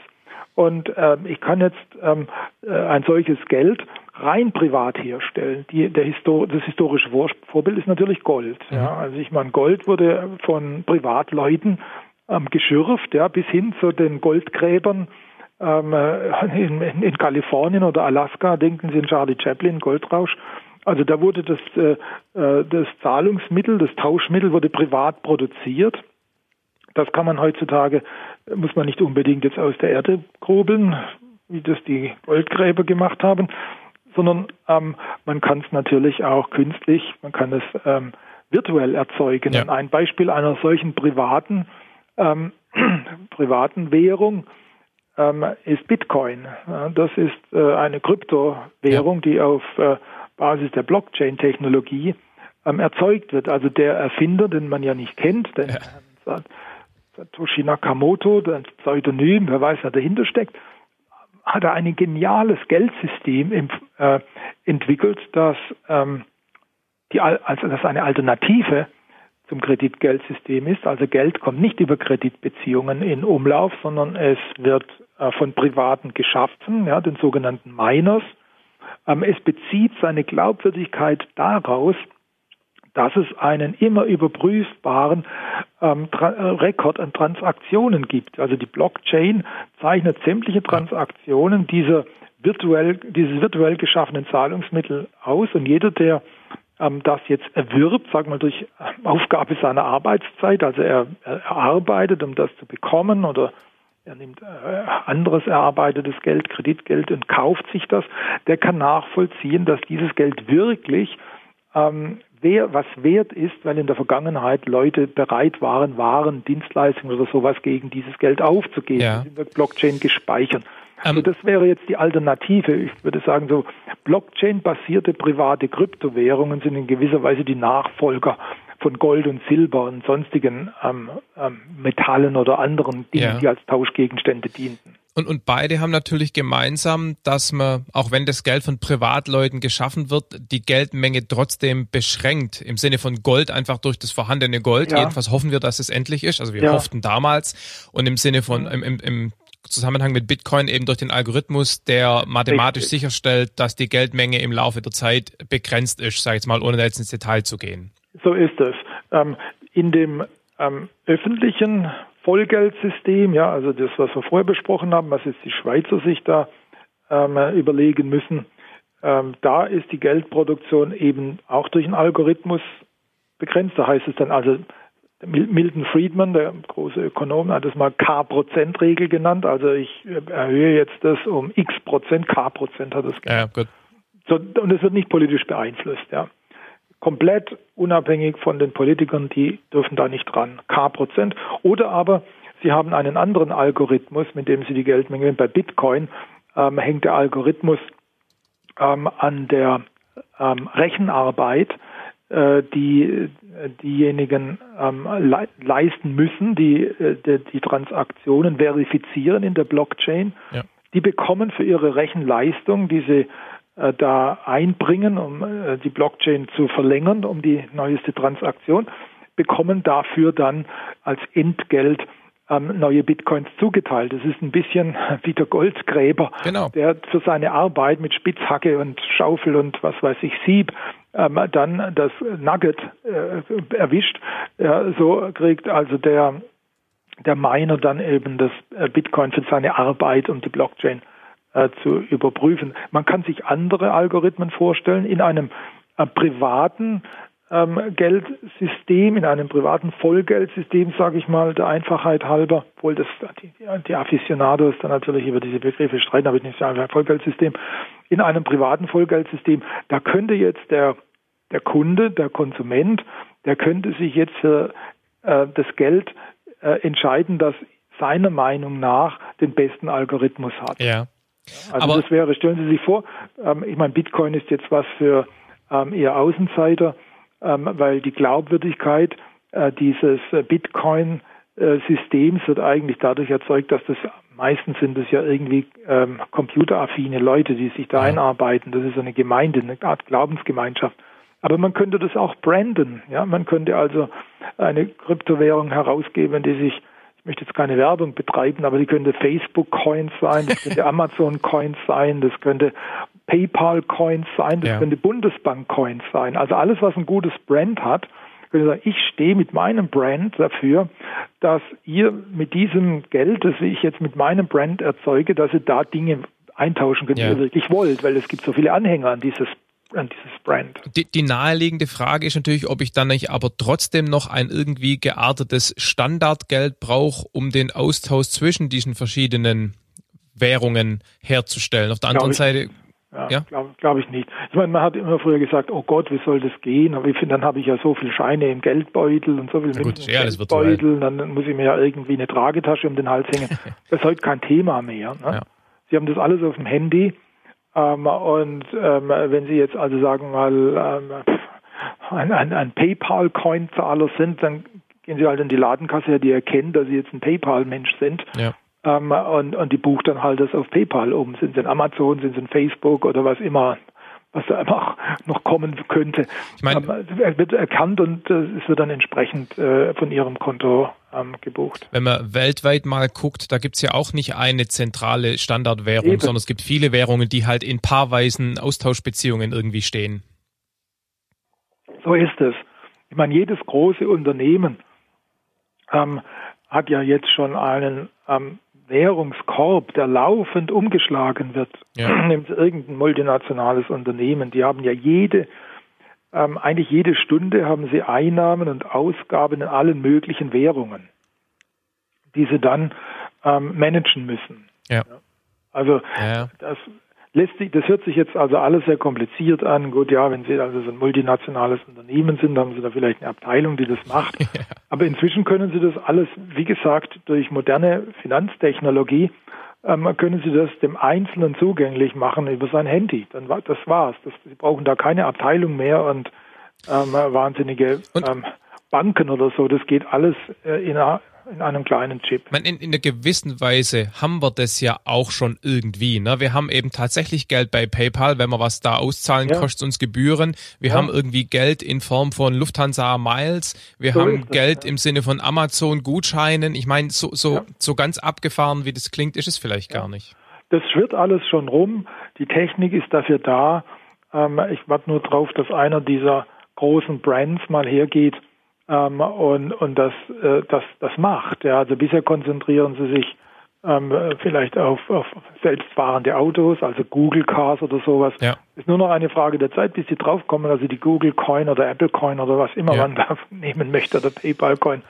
Und ähm, ich kann jetzt ähm, äh, ein solches Geld rein privat herstellen. Die, der Histor das historische Vorbild ist natürlich Gold. Mhm. Ja. Also ich meine, Gold wurde von Privatleuten ähm, geschürft, ja, bis hin zu den Goldgräbern ähm, äh, in, in, Kalifornien oder Alaska. Denken Sie an Charlie Chaplin, Goldrausch. Also da wurde das, äh, äh das Zahlungsmittel, das Tauschmittel wurde privat produziert das kann man heutzutage, muss man nicht unbedingt jetzt aus der Erde grobeln, wie das die Goldgräber gemacht haben, sondern ähm, man kann es natürlich auch künstlich, man kann es ähm, virtuell erzeugen. Ja. Ein Beispiel einer solchen privaten, ähm, privaten Währung ähm, ist Bitcoin. Das ist äh, eine Kryptowährung, ja. die auf äh, Basis der Blockchain-Technologie ähm, erzeugt wird. Also der Erfinder, den man ja nicht kennt, den ja. Satoshi Nakamoto, das Pseudonym, wer weiß, wer dahinter steckt, hat er ein geniales Geldsystem im, äh, entwickelt, das, ähm, die, also das eine Alternative zum Kreditgeldsystem ist. Also Geld kommt nicht über Kreditbeziehungen in Umlauf, sondern es wird äh, von Privaten geschaffen, ja, den sogenannten Miners. Ähm, es bezieht seine Glaubwürdigkeit daraus, dass es einen immer überprüfbaren ähm, äh, Rekord an Transaktionen gibt. Also die Blockchain zeichnet sämtliche Transaktionen dieser virtuell, dieses virtuell geschaffenen Zahlungsmittel aus und jeder, der ähm, das jetzt erwirbt, sagen wir durch Aufgabe seiner Arbeitszeit, also er, er arbeitet, um das zu bekommen oder er nimmt äh, anderes erarbeitetes Geld, Kreditgeld und kauft sich das, der kann nachvollziehen, dass dieses Geld wirklich ähm, wer, was wert ist, weil in der Vergangenheit Leute bereit waren, Waren, Dienstleistungen oder sowas gegen dieses Geld aufzugeben. Ja. In der Blockchain gespeichert. Also das wäre jetzt die Alternative. Ich würde sagen, so Blockchain-basierte private Kryptowährungen sind in gewisser Weise die Nachfolger von Gold und Silber und sonstigen ähm, ähm, Metallen oder anderen Dingen, ja. die als Tauschgegenstände dienten. Und, und beide haben natürlich gemeinsam, dass man, auch wenn das Geld von Privatleuten geschaffen wird, die Geldmenge trotzdem beschränkt. Im Sinne von Gold einfach durch das vorhandene Gold. Ja. Jedenfalls hoffen wir, dass es endlich ist. Also wir ja. hofften damals. Und im Sinne von, im, im, im Zusammenhang mit Bitcoin eben durch den Algorithmus, der mathematisch Richtig. sicherstellt, dass die Geldmenge im Laufe der Zeit begrenzt ist, sage ich jetzt mal, ohne jetzt ins Detail zu gehen. So ist es. Ähm, in dem ähm, öffentlichen Vollgeldsystem, ja, also das, was wir vorher besprochen haben, was jetzt die Schweizer sich da ähm, überlegen müssen, ähm, da ist die Geldproduktion eben auch durch einen Algorithmus begrenzt. Da heißt es dann also, Milton Friedman, der große Ökonom, hat es mal K-Prozent-Regel genannt. Also ich erhöhe jetzt das um X Prozent, K-Prozent hat es genannt. Ja, gut. So, und es wird nicht politisch beeinflusst, ja. Komplett unabhängig von den Politikern, die dürfen da nicht dran. K-Prozent. Oder aber sie haben einen anderen Algorithmus, mit dem sie die Geldmenge bei Bitcoin ähm, hängt der Algorithmus ähm, an der ähm, Rechenarbeit, äh, die diejenigen ähm, le leisten müssen, die, äh, die, die Transaktionen verifizieren in der Blockchain. Ja. Die bekommen für ihre Rechenleistung, die sie äh, da einbringen, um äh, die Blockchain zu verlängern, um die neueste Transaktion, bekommen dafür dann als Entgelt ähm, neue Bitcoins zugeteilt. Das ist ein bisschen wie der Goldgräber, genau. der für seine Arbeit mit Spitzhacke und Schaufel und was weiß ich, Sieb ähm, dann das Nugget äh, erwischt. Ja, so kriegt also der, der Miner dann eben das äh, Bitcoin für seine Arbeit, um die Blockchain äh, zu überprüfen. Man kann sich andere Algorithmen vorstellen in einem äh, privaten ähm, Geldsystem, in einem privaten Vollgeldsystem, sage ich mal, der Einfachheit halber, obwohl das die, die Aficionados dann natürlich über diese Begriffe streiten, aber nicht einfach ein Vollgeldsystem, in einem privaten Vollgeldsystem, da könnte jetzt der, der Kunde, der Konsument, der könnte sich jetzt für äh, das Geld äh, entscheiden, das seiner Meinung nach den besten Algorithmus hat. Ja. Also aber das wäre, stellen Sie sich vor, ähm, ich meine, Bitcoin ist jetzt was für ähm, eher Außenseiter, ähm, weil die Glaubwürdigkeit äh, dieses äh, Bitcoin-Systems wird eigentlich dadurch erzeugt, dass das meistens sind es ja irgendwie ähm, computeraffine Leute, die sich da ja. einarbeiten. Das ist eine Gemeinde, eine Art Glaubensgemeinschaft. Aber man könnte das auch branden. Ja, man könnte also eine Kryptowährung herausgeben, die sich ich möchte jetzt keine Werbung betreiben, aber die könnte Facebook Coins sein, das könnte Amazon Coins sein, das könnte PayPal Coins sein, das ja. könnte Bundesbank Coins sein. Also alles, was ein gutes Brand hat, könnte sagen, ich stehe mit meinem Brand dafür, dass ihr mit diesem Geld, das ich jetzt mit meinem Brand erzeuge, dass ihr da Dinge eintauschen könnt, ja. die ihr wirklich wollt, weil es gibt so viele Anhänger an dieses an dieses Brand. Die, die, naheliegende Frage ist natürlich, ob ich dann nicht aber trotzdem noch ein irgendwie geartetes Standardgeld brauche, um den Austausch zwischen diesen verschiedenen Währungen herzustellen. Auf der anderen ich, Seite ja, ja? glaube glaub ich nicht. Ich meine, man hat immer früher gesagt, oh Gott, wie soll das gehen? Aber ich finde, dann habe ich ja so viele Scheine im Geldbeutel und so viel mit gut, ja, Geldbeutel, dann muss ich mir ja irgendwie eine Tragetasche um den Hals hängen. das ist heute kein Thema mehr. Ne? Ja. Sie haben das alles auf dem Handy ähm, und ähm, wenn Sie jetzt also sagen mal ähm, ein, ein, ein PayPal-Coin-Zahler sind, dann gehen Sie halt in die Ladenkasse, die erkennen, dass Sie jetzt ein PayPal-Mensch sind. Ja. Ähm, und, und die bucht dann halt das auf PayPal um. Sind sie in Amazon, sind sie in Facebook oder was immer, was da einfach noch kommen könnte. Ich meine, ähm, er wird erkannt und äh, es wird dann entsprechend äh, von ihrem Konto ähm, gebucht. Wenn man weltweit mal guckt, da gibt's ja auch nicht eine zentrale Standardwährung, Eben. sondern es gibt viele Währungen, die halt in paarweisen Austauschbeziehungen irgendwie stehen. So ist es. Ich meine, jedes große Unternehmen ähm, hat ja jetzt schon einen ähm, Währungskorb, der laufend umgeschlagen wird, ja. nimmt irgendein multinationales Unternehmen, die haben ja jede, ähm, eigentlich jede Stunde haben sie Einnahmen und Ausgaben in allen möglichen Währungen, die sie dann ähm, managen müssen. Ja. Also ja. das lässt sich, das hört sich jetzt also alles sehr kompliziert an. Gut, ja, wenn Sie also so ein multinationales Unternehmen sind, haben Sie da vielleicht eine Abteilung, die das macht. Ja. Aber inzwischen können Sie das alles, wie gesagt, durch moderne Finanztechnologie ähm, können Sie das dem Einzelnen zugänglich machen über sein Handy. Dann war das war's. Das, Sie brauchen da keine Abteilung mehr und ähm, wahnsinnige ähm, Banken oder so. Das geht alles äh, in in einem kleinen Chip. Man, in, in einer gewissen Weise haben wir das ja auch schon irgendwie. Ne? Wir haben eben tatsächlich Geld bei PayPal, wenn wir was da auszahlen, ja. kostet uns Gebühren. Wir ja. haben irgendwie Geld in Form von Lufthansa Miles. Wir so haben Geld das, ja. im Sinne von Amazon Gutscheinen. Ich meine, so, so, so ganz abgefahren, wie das klingt, ist es vielleicht gar nicht. Das schwirrt alles schon rum. Die Technik ist dafür da. Ähm, ich warte nur drauf, dass einer dieser großen Brands mal hergeht ähm, und, und das, äh, das, das macht. Ja. Also bisher konzentrieren sie sich ähm, vielleicht auf, auf selbstfahrende Autos, also Google Cars oder sowas. Ja. Ist nur noch eine Frage der Zeit, bis sie draufkommen, also die Google Coin oder Apple Coin oder was immer ja. man da nehmen möchte oder PayPal Coin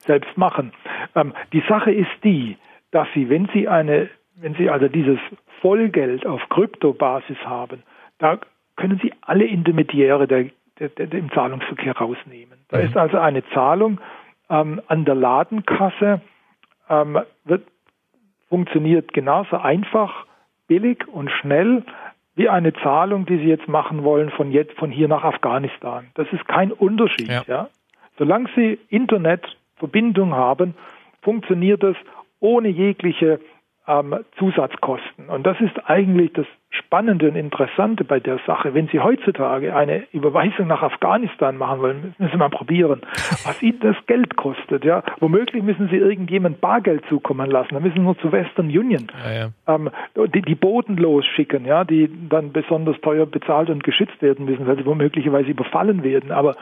selbst machen. Ähm, die Sache ist die, dass sie, wenn sie eine, wenn sie also dieses Vollgeld auf Kryptobasis haben, da können sie alle Intermediäre der, im Zahlungsverkehr rausnehmen. Da mhm. ist also eine Zahlung ähm, an der Ladenkasse ähm, wird funktioniert genauso einfach, billig und schnell wie eine Zahlung, die Sie jetzt machen wollen von jetzt von hier nach Afghanistan. Das ist kein Unterschied. Ja. ja. Solange Sie Internetverbindung haben, funktioniert das ohne jegliche ähm, Zusatzkosten. Und das ist eigentlich das Spannende und Interessante bei der Sache. Wenn Sie heutzutage eine Überweisung nach Afghanistan machen wollen, müssen Sie mal probieren, was Ihnen das Geld kostet. Ja, womöglich müssen Sie irgendjemand Bargeld zukommen lassen. Dann müssen Sie nur zu Western Union ja, ja. Ähm, die, die Boden losschicken, ja, die dann besonders teuer bezahlt und geschützt werden müssen, weil sie womöglicherweise überfallen werden. Aber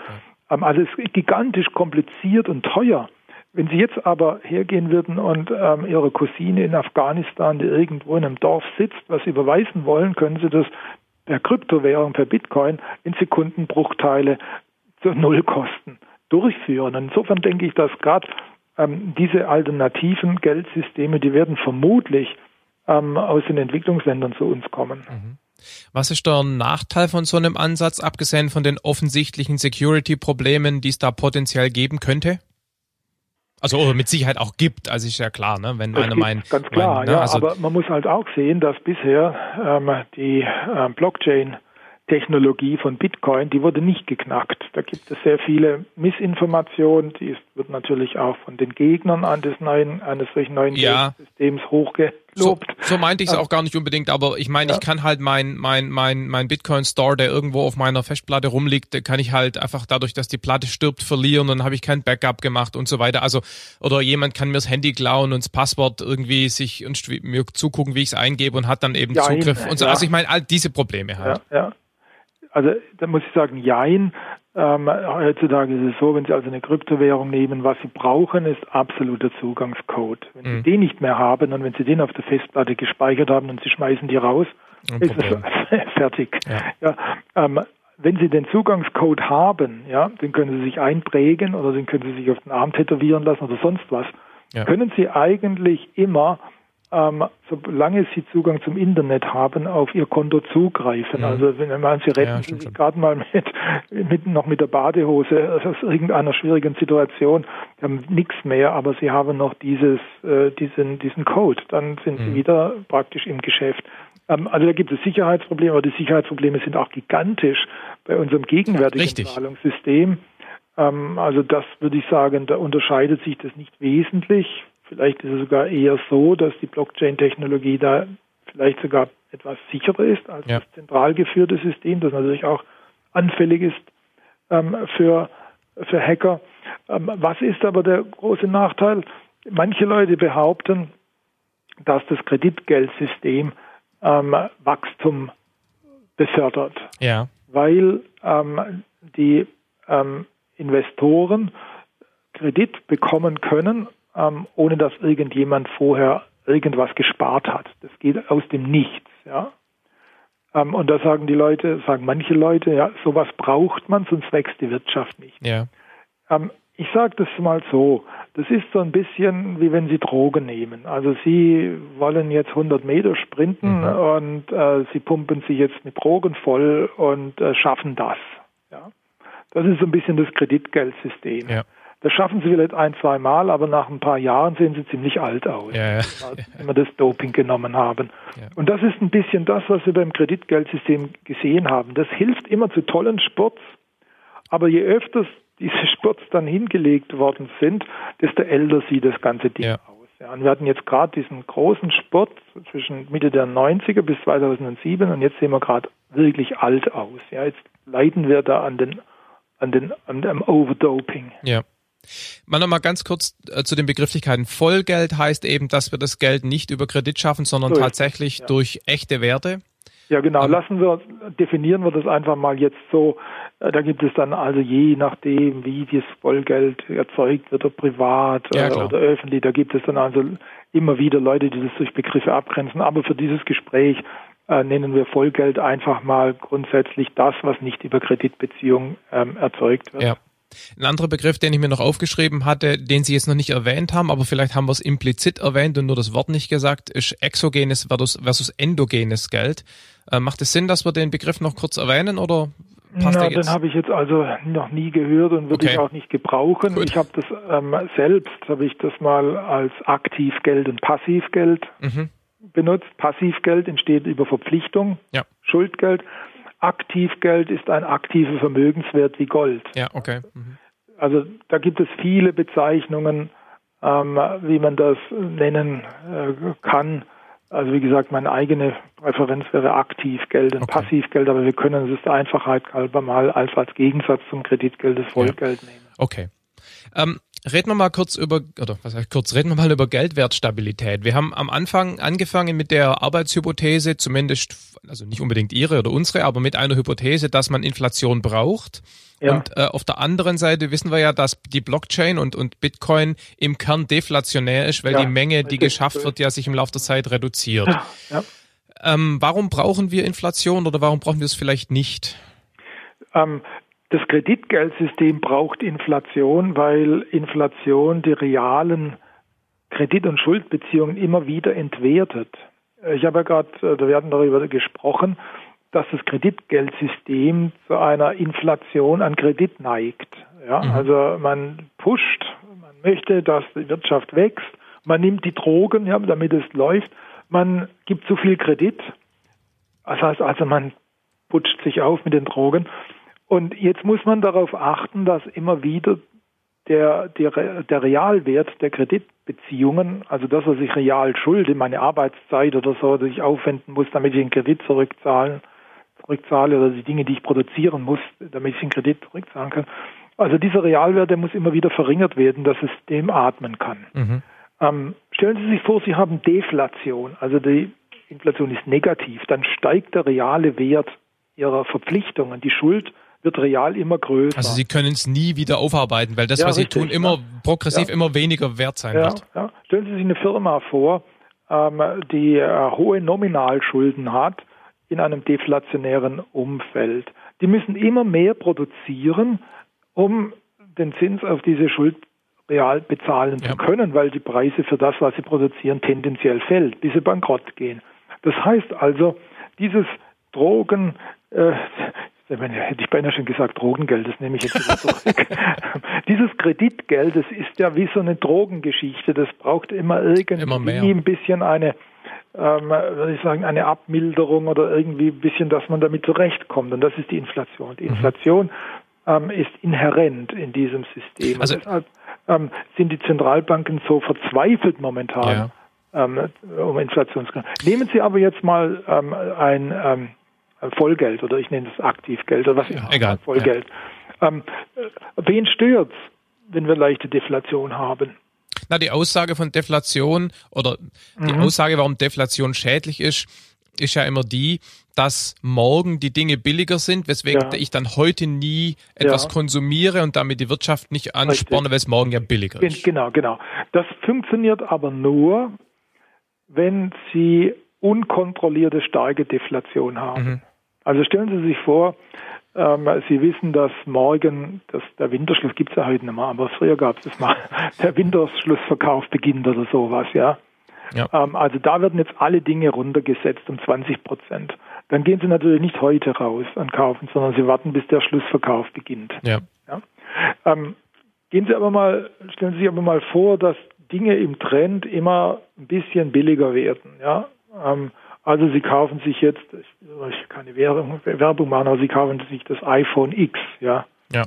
ähm, also es ist gigantisch kompliziert und teuer. Wenn Sie jetzt aber hergehen würden und ähm, Ihre Cousine in Afghanistan, die irgendwo in einem Dorf sitzt, was überweisen wollen, können Sie das per Kryptowährung, per Bitcoin in Sekundenbruchteile zu Nullkosten durchführen. Und insofern denke ich, dass gerade ähm, diese alternativen Geldsysteme, die werden vermutlich ähm, aus den Entwicklungsländern zu uns kommen. Mhm. Was ist der Nachteil von so einem Ansatz, abgesehen von den offensichtlichen Security-Problemen, die es da potenziell geben könnte? Also mit Sicherheit auch gibt, also ist ja klar, ne? Wenn einer meint. Ganz klar, mein, ne? ja, also aber man muss halt auch sehen, dass bisher ähm, die ähm, Blockchain Technologie von Bitcoin, die wurde nicht geknackt. Da gibt es sehr viele Missinformationen, die wird natürlich auch von den Gegnern eines neuen, eines solchen neuen ja. Systems hochgelobt. So, so meinte ich es auch gar nicht unbedingt, aber ich meine, ja. ich kann halt mein, mein, mein, mein Bitcoin Store, der irgendwo auf meiner Festplatte rumliegt, kann ich halt einfach dadurch, dass die Platte stirbt, verlieren und dann habe ich kein Backup gemacht und so weiter. Also, oder jemand kann mir das Handy klauen und das Passwort irgendwie sich und mir zugucken, wie ich es eingebe und hat dann eben ja, Zugriff und so. Also ich meine, all diese Probleme halt. Ja, ja. Also da muss ich sagen, jein. Ähm, heutzutage ist es so, wenn Sie also eine Kryptowährung nehmen, was Sie brauchen, ist absoluter Zugangscode. Wenn mhm. Sie den nicht mehr haben und wenn Sie den auf der Festplatte gespeichert haben und Sie schmeißen die raus, Ein ist Problem. es fertig. Ja. ja ähm, wenn Sie den Zugangscode haben, ja, den können Sie sich einprägen oder den können Sie sich auf den Arm tätowieren lassen oder sonst was, ja. können Sie eigentlich immer ähm, solange sie Zugang zum Internet haben, auf ihr Konto zugreifen. Mhm. Also wenn man sie retten ja, gerade mal mit, mit noch mit der Badehose aus irgendeiner schwierigen Situation, die haben nichts mehr, aber sie haben noch dieses äh, diesen diesen Code, dann sind mhm. sie wieder praktisch im Geschäft. Ähm, also da gibt es Sicherheitsprobleme, aber die Sicherheitsprobleme sind auch gigantisch bei unserem gegenwärtigen Richtig. Zahlungssystem. Ähm, also das würde ich sagen, da unterscheidet sich das nicht wesentlich Vielleicht ist es sogar eher so, dass die Blockchain-Technologie da vielleicht sogar etwas sicherer ist als ja. das zentral geführte System, das natürlich auch anfällig ist ähm, für, für Hacker. Ähm, was ist aber der große Nachteil? Manche Leute behaupten, dass das Kreditgeldsystem ähm, Wachstum befördert, ja. weil ähm, die ähm, Investoren Kredit bekommen können ähm, ohne dass irgendjemand vorher irgendwas gespart hat. Das geht aus dem Nichts, ja. Ähm, und da sagen die Leute, sagen manche Leute, ja, sowas braucht man, sonst wächst die Wirtschaft nicht. Ja. Ähm, ich sage das mal so, das ist so ein bisschen wie wenn Sie Drogen nehmen. Also Sie wollen jetzt 100 Meter sprinten mhm. und äh, Sie pumpen sich jetzt mit Drogen voll und äh, schaffen das. Ja? Das ist so ein bisschen das Kreditgeldsystem. Ja. Das schaffen sie vielleicht ein, zwei Mal, aber nach ein paar Jahren sehen sie ziemlich alt aus, ja, ja. wenn wir das Doping genommen haben. Ja. Und das ist ein bisschen das, was wir beim Kreditgeldsystem gesehen haben. Das hilft immer zu tollen Sports, aber je öfters diese Sports dann hingelegt worden sind, desto älter sieht das ganze Ding aus. Ja, und wir hatten jetzt gerade diesen großen Sport zwischen Mitte der 90er bis 2007 und jetzt sehen wir gerade wirklich alt aus. Ja, jetzt leiden wir da an den an den an dem Overdoping. Ja. Mal nochmal ganz kurz äh, zu den Begrifflichkeiten. Vollgeld heißt eben, dass wir das Geld nicht über Kredit schaffen, sondern so tatsächlich ja. durch echte Werte. Ja, genau. Ähm, Lassen wir, definieren wir das einfach mal jetzt so. Äh, da gibt es dann also je nachdem, wie das Vollgeld erzeugt wird, ob privat ja, äh, oder öffentlich, da gibt es dann also immer wieder Leute, die das durch Begriffe abgrenzen. Aber für dieses Gespräch äh, nennen wir Vollgeld einfach mal grundsätzlich das, was nicht über Kreditbeziehungen ähm, erzeugt wird. Ja. Ein anderer Begriff, den ich mir noch aufgeschrieben hatte, den Sie jetzt noch nicht erwähnt haben, aber vielleicht haben wir es implizit erwähnt und nur das Wort nicht gesagt, ist exogenes versus, versus endogenes Geld. Äh, macht es Sinn, dass wir den Begriff noch kurz erwähnen oder passt Na, den habe ich jetzt also noch nie gehört und würde okay. ich auch nicht gebrauchen. Gut. Ich habe das ähm, selbst, habe ich das mal als Aktivgeld und Passivgeld mhm. benutzt. Passivgeld entsteht über Verpflichtung, ja. Schuldgeld. Aktivgeld ist ein aktiver Vermögenswert wie Gold. Ja, okay. Mhm. Also da gibt es viele Bezeichnungen, ähm, wie man das nennen äh, kann. Also wie gesagt, meine eigene Präferenz wäre Aktivgeld und okay. Passivgeld, aber wir können es der Einfachheit halber mal als, als Gegensatz zum Kreditgeld das Vollgeld ja. nehmen. Okay. Ähm, Reden wir mal kurz über, oder was heißt kurz, reden wir mal über Geldwertstabilität. Wir haben am Anfang angefangen mit der Arbeitshypothese, zumindest, also nicht unbedingt Ihre oder unsere, aber mit einer Hypothese, dass man Inflation braucht. Ja. Und äh, auf der anderen Seite wissen wir ja, dass die Blockchain und, und Bitcoin im Kern deflationär ist, weil ja, die Menge, die geschafft wird, ja sich im Laufe der Zeit reduziert. Ja. Ähm, warum brauchen wir Inflation oder warum brauchen wir es vielleicht nicht? Ähm, das Kreditgeldsystem braucht Inflation, weil Inflation die realen Kredit- und Schuldbeziehungen immer wieder entwertet. Ich habe ja gerade, äh, da werden darüber gesprochen, dass das Kreditgeldsystem zu einer Inflation an Kredit neigt. Ja, mhm. also man pusht, man möchte, dass die Wirtschaft wächst, man nimmt die Drogen, ja, damit es läuft, man gibt zu viel Kredit. Das heißt also, man putscht sich auf mit den Drogen und jetzt muss man darauf achten, dass immer wieder der, der, der Realwert der Kreditbeziehungen, also das, was ich real schulde, meine Arbeitszeit oder so, dass ich aufwenden muss, damit ich den Kredit zurückzahlen, zurückzahle oder die Dinge, die ich produzieren muss, damit ich den Kredit zurückzahlen kann. Also dieser Realwert, der muss immer wieder verringert werden, dass es dem atmen kann. Mhm. Ähm, stellen Sie sich vor, Sie haben Deflation, also die Inflation ist negativ, dann steigt der reale Wert Ihrer Verpflichtungen, die Schuld wird real immer größer. Also Sie können es nie wieder aufarbeiten, weil das, ja, was richtig, Sie tun, immer ja. progressiv ja. immer weniger wert sein wird. Stellen Sie sich eine Firma vor, ähm, die äh, hohe Nominalschulden hat in einem deflationären Umfeld. Die müssen immer mehr produzieren, um den Zins auf diese Schuld real bezahlen zu können, weil die Preise für das, was sie produzieren, tendenziell fällt, bis sie bankrott gehen. Das heißt also, dieses Drogen, äh, hätte ich beinahe schon gesagt, Drogengeld, das nehme ich jetzt wieder zurück. Dieses Kreditgeld, das ist ja wie so eine Drogengeschichte, das braucht immer irgendwie immer ein bisschen eine, ähm, würde ich sagen, eine Abmilderung oder irgendwie ein bisschen, dass man damit zurechtkommt. Und das ist die Inflation. Die mhm. Inflation ähm, ist inhärent in diesem System. Also, deshalb ähm, sind die Zentralbanken so verzweifelt momentan. Ja. Ähm, um Inflationsgrenzen. Nehmen Sie aber jetzt mal ähm, ein ähm, Vollgeld oder ich nenne es Aktivgeld oder was ja, egal. Vollgeld. Ja. Ähm, wen stört's, wenn wir leichte Deflation haben? Na, die Aussage von Deflation oder die mhm. Aussage, warum Deflation schädlich ist, ist ja immer die, dass morgen die Dinge billiger sind, weswegen ja. ich dann heute nie etwas ja. konsumiere und damit die Wirtschaft nicht ansporne, weil es morgen ja billiger ist. Genau, genau. Das funktioniert aber nur, wenn Sie unkontrollierte starke Deflation haben. Mhm. Also stellen Sie sich vor, ähm, Sie wissen, dass morgen, dass der Winterschluss gibt es ja heute nicht mehr, aber früher gab es das mal, der Winterschlussverkauf beginnt oder sowas, ja. ja. Ähm, also da werden jetzt alle Dinge runtergesetzt um 20 Prozent. Dann gehen Sie natürlich nicht heute raus und kaufen, sondern Sie warten, bis der Schlussverkauf beginnt. Ja. ja? Ähm, gehen Sie aber mal, stellen Sie sich aber mal vor, dass Dinge im Trend immer ein bisschen billiger werden, ja. Ähm, also Sie kaufen sich jetzt, ich kann keine Werbung machen, aber Sie kaufen sich das iPhone X, ja. Ja.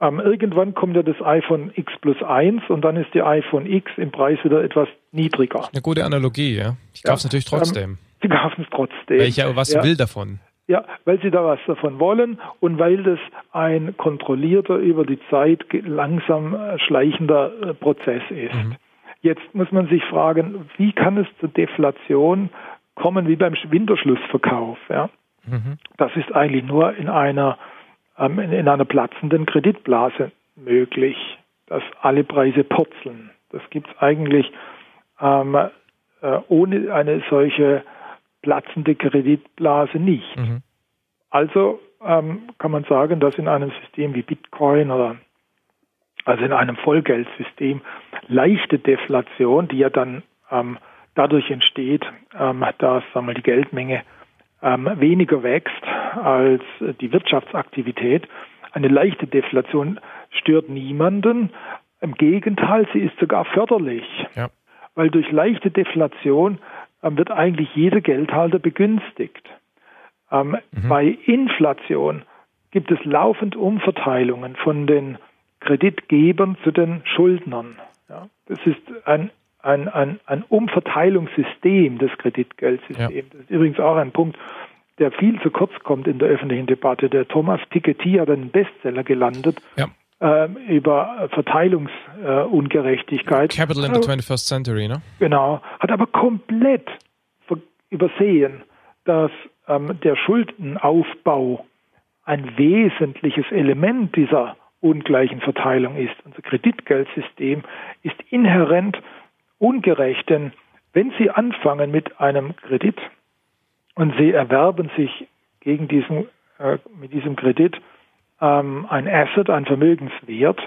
Ähm, irgendwann kommt ja das iPhone X plus 1 und dann ist die iPhone X im Preis wieder etwas niedriger. Eine gute Analogie, ja. Ich kaufe es natürlich trotzdem. Ähm, Sie kaufen es trotzdem. Weil ich ja was ja. will davon. Ja, weil Sie da was davon wollen und weil das ein kontrollierter, über die Zeit langsam äh, schleichender äh, Prozess ist. Mhm. Jetzt muss man sich fragen, wie kann es zur Deflation kommen wie beim Winterschlussverkauf? Ja? Mhm. Das ist eigentlich nur in einer, ähm, in, in einer platzenden Kreditblase möglich, dass alle Preise purzeln. Das gibt es eigentlich ähm, äh, ohne eine solche platzende Kreditblase nicht. Mhm. Also ähm, kann man sagen, dass in einem System wie Bitcoin oder also in einem Vollgeldsystem leichte Deflation, die ja dann ähm, dadurch entsteht, ähm, dass sagen die Geldmenge ähm, weniger wächst als die Wirtschaftsaktivität. Eine leichte Deflation stört niemanden. Im Gegenteil, sie ist sogar förderlich. Ja. Weil durch leichte Deflation ähm, wird eigentlich jeder Geldhalter begünstigt. Mhm. Bei Inflation gibt es laufend Umverteilungen von den Kreditgebern zu den Schuldnern. Ja, das ist ein, ein, ein, ein Umverteilungssystem des Kreditgeldsystems. Ja. Das ist übrigens auch ein Punkt, der viel zu kurz kommt in der öffentlichen Debatte. Der Thomas Piketty hat einen Bestseller gelandet ja. äh, über Verteilungsungerechtigkeit. Äh, Capital in the 21st Century, ne? Genau. Hat aber komplett übersehen, dass ähm, der Schuldenaufbau ein wesentliches Element dieser ungleichen Verteilung ist. Unser Kreditgeldsystem ist inhärent ungerecht, denn wenn Sie anfangen mit einem Kredit und Sie erwerben sich gegen diesen, äh, mit diesem Kredit ähm, ein Asset, ein Vermögenswert,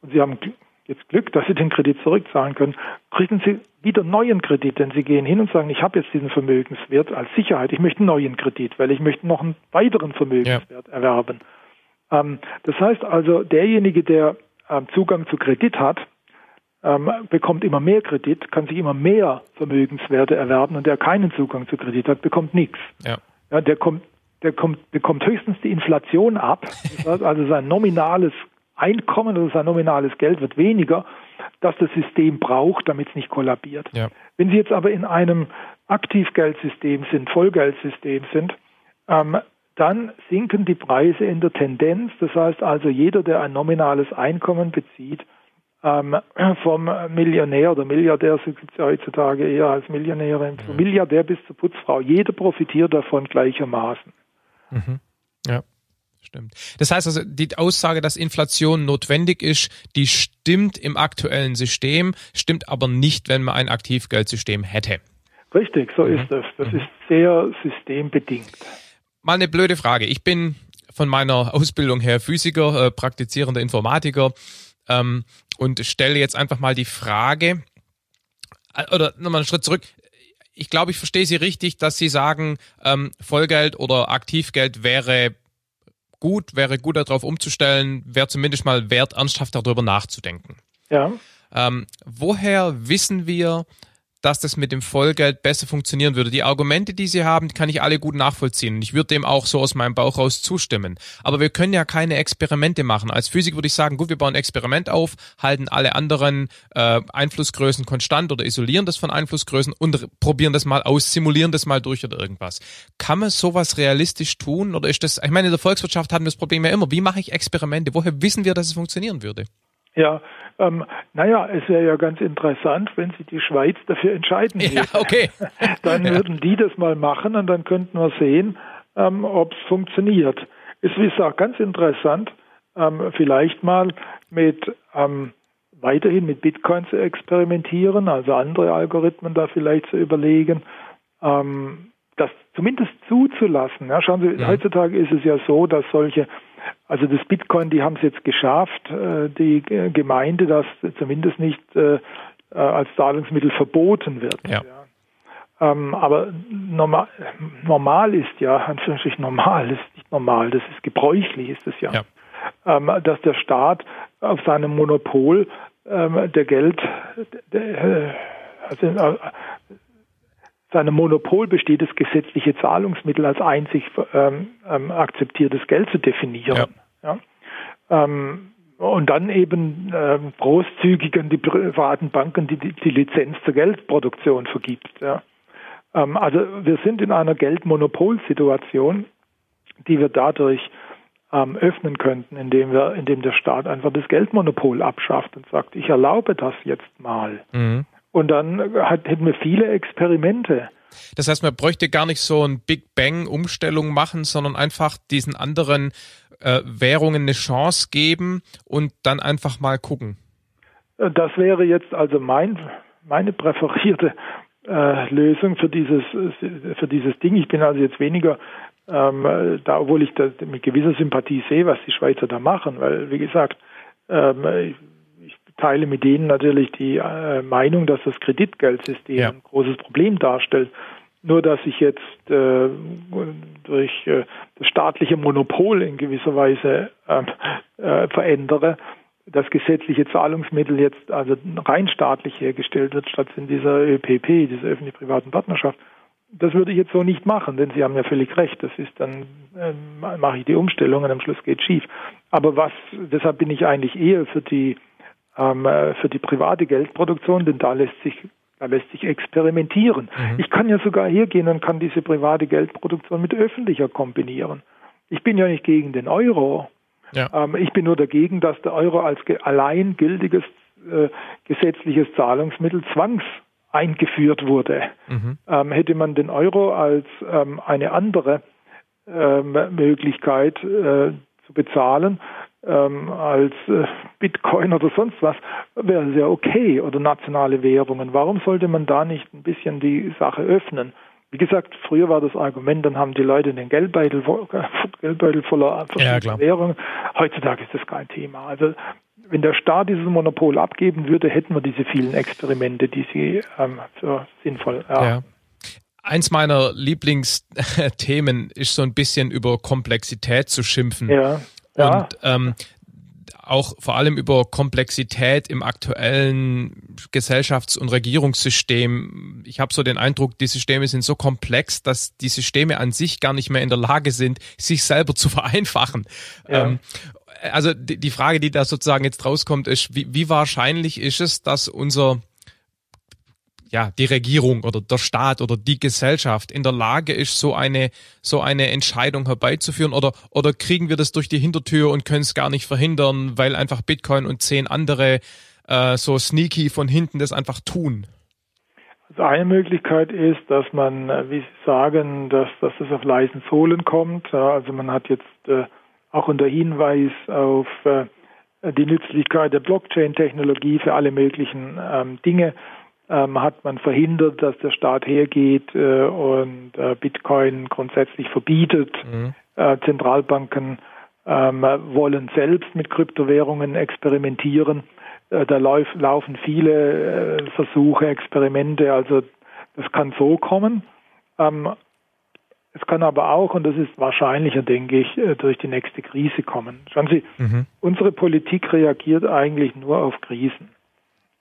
und Sie haben jetzt Glück, dass Sie den Kredit zurückzahlen können, kriegen Sie wieder neuen Kredit, denn Sie gehen hin und sagen, ich habe jetzt diesen Vermögenswert als Sicherheit, ich möchte einen neuen Kredit, weil ich möchte noch einen weiteren Vermögenswert ja. erwerben. Ähm, das heißt also, derjenige, der ähm, Zugang zu Kredit hat, ähm, bekommt immer mehr Kredit, kann sich immer mehr Vermögenswerte erwerben und der keinen Zugang zu Kredit hat, bekommt nichts. Ja. ja. der kommt, der kommt, bekommt höchstens die Inflation ab. Also sein nominales Einkommen, also sein nominales Geld wird weniger, das das System braucht, damit es nicht kollabiert. Ja. Wenn Sie jetzt aber in einem Aktivgeldsystem sind, Vollgeldsystem sind, ähm, dann sinken die Preise in der Tendenz. Das heißt also, jeder, der ein nominales Einkommen bezieht, ähm, vom Millionär oder Milliardär, so gibt es ja heutzutage eher als Millionäre, mhm. vom Milliardär bis zur Putzfrau, jeder profitiert davon gleichermaßen. Mhm. Ja. Stimmt. Das heißt also, die Aussage, dass Inflation notwendig ist, die stimmt im aktuellen System, stimmt aber nicht, wenn man ein Aktivgeldsystem hätte. Richtig, so mhm. ist es. Das mhm. ist sehr systembedingt mal eine blöde Frage. Ich bin von meiner Ausbildung her Physiker, äh, praktizierender Informatiker ähm, und stelle jetzt einfach mal die Frage, äh, oder nochmal einen Schritt zurück. Ich glaube, ich verstehe Sie richtig, dass Sie sagen, ähm, Vollgeld oder Aktivgeld wäre gut, wäre gut darauf umzustellen, wäre zumindest mal wert, ernsthaft darüber nachzudenken. Ja. Ähm, woher wissen wir, dass das mit dem Vollgeld besser funktionieren würde. Die Argumente, die Sie haben, kann ich alle gut nachvollziehen. Ich würde dem auch so aus meinem Bauch raus zustimmen. Aber wir können ja keine Experimente machen. Als Physiker würde ich sagen, gut, wir bauen ein Experiment auf, halten alle anderen äh, Einflussgrößen konstant oder isolieren das von Einflussgrößen und probieren das mal aus, simulieren das mal durch oder irgendwas. Kann man sowas realistisch tun? Oder ist das, ich meine, in der Volkswirtschaft hatten wir das Problem ja immer. Wie mache ich Experimente? Woher wissen wir, dass es funktionieren würde? Ja, ähm, naja, es wäre ja ganz interessant, wenn sich die Schweiz dafür entscheiden würde. Ja, okay. dann ja. würden die das mal machen und dann könnten wir sehen, ähm, ob es funktioniert. Es ist auch ganz interessant, ähm, vielleicht mal mit ähm, weiterhin mit Bitcoin zu experimentieren, also andere Algorithmen da vielleicht zu überlegen, ähm, zumindest zuzulassen. Ja, schauen Sie, ja. heutzutage ist es ja so, dass solche also das Bitcoin, die haben es jetzt geschafft, äh, die Gemeinde, dass zumindest nicht äh, äh, als Zahlungsmittel verboten wird. Ja. Ähm, aber normal, normal ist ja, Anführungsstrichen normal, ist nicht normal, das ist gebräuchlich, ist es ja, ja. Ähm, dass der Staat auf seinem Monopol ähm, der Geld, der, also seinem Monopol besteht, das gesetzliche Zahlungsmittel als einzig ähm, ähm, akzeptiertes Geld zu definieren. Ja. ja? Ähm, und dann eben ähm, großzügig an die privaten Banken, die, die die Lizenz zur Geldproduktion vergibt. Ja? Ähm, also wir sind in einer Geldmonopolsituation, die wir dadurch ähm, öffnen könnten, indem wir, indem der Staat einfach das Geldmonopol abschafft und sagt, ich erlaube das jetzt mal. Mhm. Und dann hat, hätten wir viele Experimente, Das heißt, man bräuchte gar nicht so ein Big Bang Umstellung machen, sondern einfach diesen anderen äh, Währungen eine Chance geben und dann einfach mal gucken. Das wäre jetzt also mein, meine präferierte äh, Lösung für dieses, für dieses Ding. Ich bin also jetzt weniger ähm, da, obwohl ich das mit gewisser Sympathie sehe, was die Schweizer da machen, weil, wie gesagt, ähm, ich teile mit denen natürlich die äh, Meinung, dass das Kreditgeldsystem ja. ein großes Problem darstellt. Nur dass ich jetzt äh, durch äh, das staatliche Monopol in gewisser Weise ähm, äh, verändere, das gesetzliche Zahlungsmittel jetzt also rein staatlich hergestellt wird, statt in dieser ÖPP, dieser öffentlich-privaten Partnerschaft. Das würde ich jetzt so nicht machen, denn Sie haben ja völlig recht. Das ist dann, äh, mache ich die Umstellung und am Schluss geht schief. Aber was, deshalb bin ich eigentlich eher für die, ähm, äh, für die private Geldproduktion, denn da lässt sich da lässt sich experimentieren. Mhm. Ich kann ja sogar hergehen und kann diese private Geldproduktion mit öffentlicher kombinieren. Ich bin ja nicht gegen den Euro. Ja. Ähm, ich bin nur dagegen, dass der Euro als allein gültiges äh, gesetzliches Zahlungsmittel zwangs eingeführt wurde. Mhm. Ähm, hätte man den Euro als ähm, eine andere ähm, Möglichkeit äh, zu bezahlen, ähm, als äh, Bitcoin oder sonst was, wäre es ja okay oder nationale Währungen. Warum sollte man da nicht ein bisschen die Sache öffnen? Wie gesagt, früher war das Argument, dann haben die Leute den Geldbeutel, Geldbeutel voller ja, Währungen. Heutzutage ist das kein Thema. Also wenn der Staat dieses Monopol abgeben würde, hätten wir diese vielen Experimente, die sie ähm, für sinnvoll erachten. Ja. Eins meiner Lieblingsthemen ist so ein bisschen über Komplexität zu schimpfen. Ja. Ja. Und ähm, auch vor allem über Komplexität im aktuellen Gesellschafts- und Regierungssystem. Ich habe so den Eindruck, die Systeme sind so komplex, dass die Systeme an sich gar nicht mehr in der Lage sind, sich selber zu vereinfachen. Ja. Ähm, also die, die Frage, die da sozusagen jetzt rauskommt, ist, wie, wie wahrscheinlich ist es, dass unser ja, die Regierung oder der Staat oder die Gesellschaft in der Lage ist, so eine, so eine Entscheidung herbeizuführen? Oder, oder kriegen wir das durch die Hintertür und können es gar nicht verhindern, weil einfach Bitcoin und zehn andere äh, so sneaky von hinten das einfach tun? Also eine Möglichkeit ist, dass man, äh, wie Sie sagen, dass, dass es auf leisen Sohlen kommt. Also man hat jetzt äh, auch unter Hinweis auf äh, die Nützlichkeit der Blockchain-Technologie für alle möglichen ähm, Dinge ähm, hat man verhindert, dass der Staat hergeht äh, und äh, Bitcoin grundsätzlich verbietet. Mhm. Äh, Zentralbanken ähm, wollen selbst mit Kryptowährungen experimentieren. Äh, da lauf, laufen viele äh, Versuche, Experimente. Also das kann so kommen. Ähm, es kann aber auch, und das ist wahrscheinlicher, denke ich, äh, durch die nächste Krise kommen. Schauen Sie, mhm. unsere Politik reagiert eigentlich nur auf Krisen.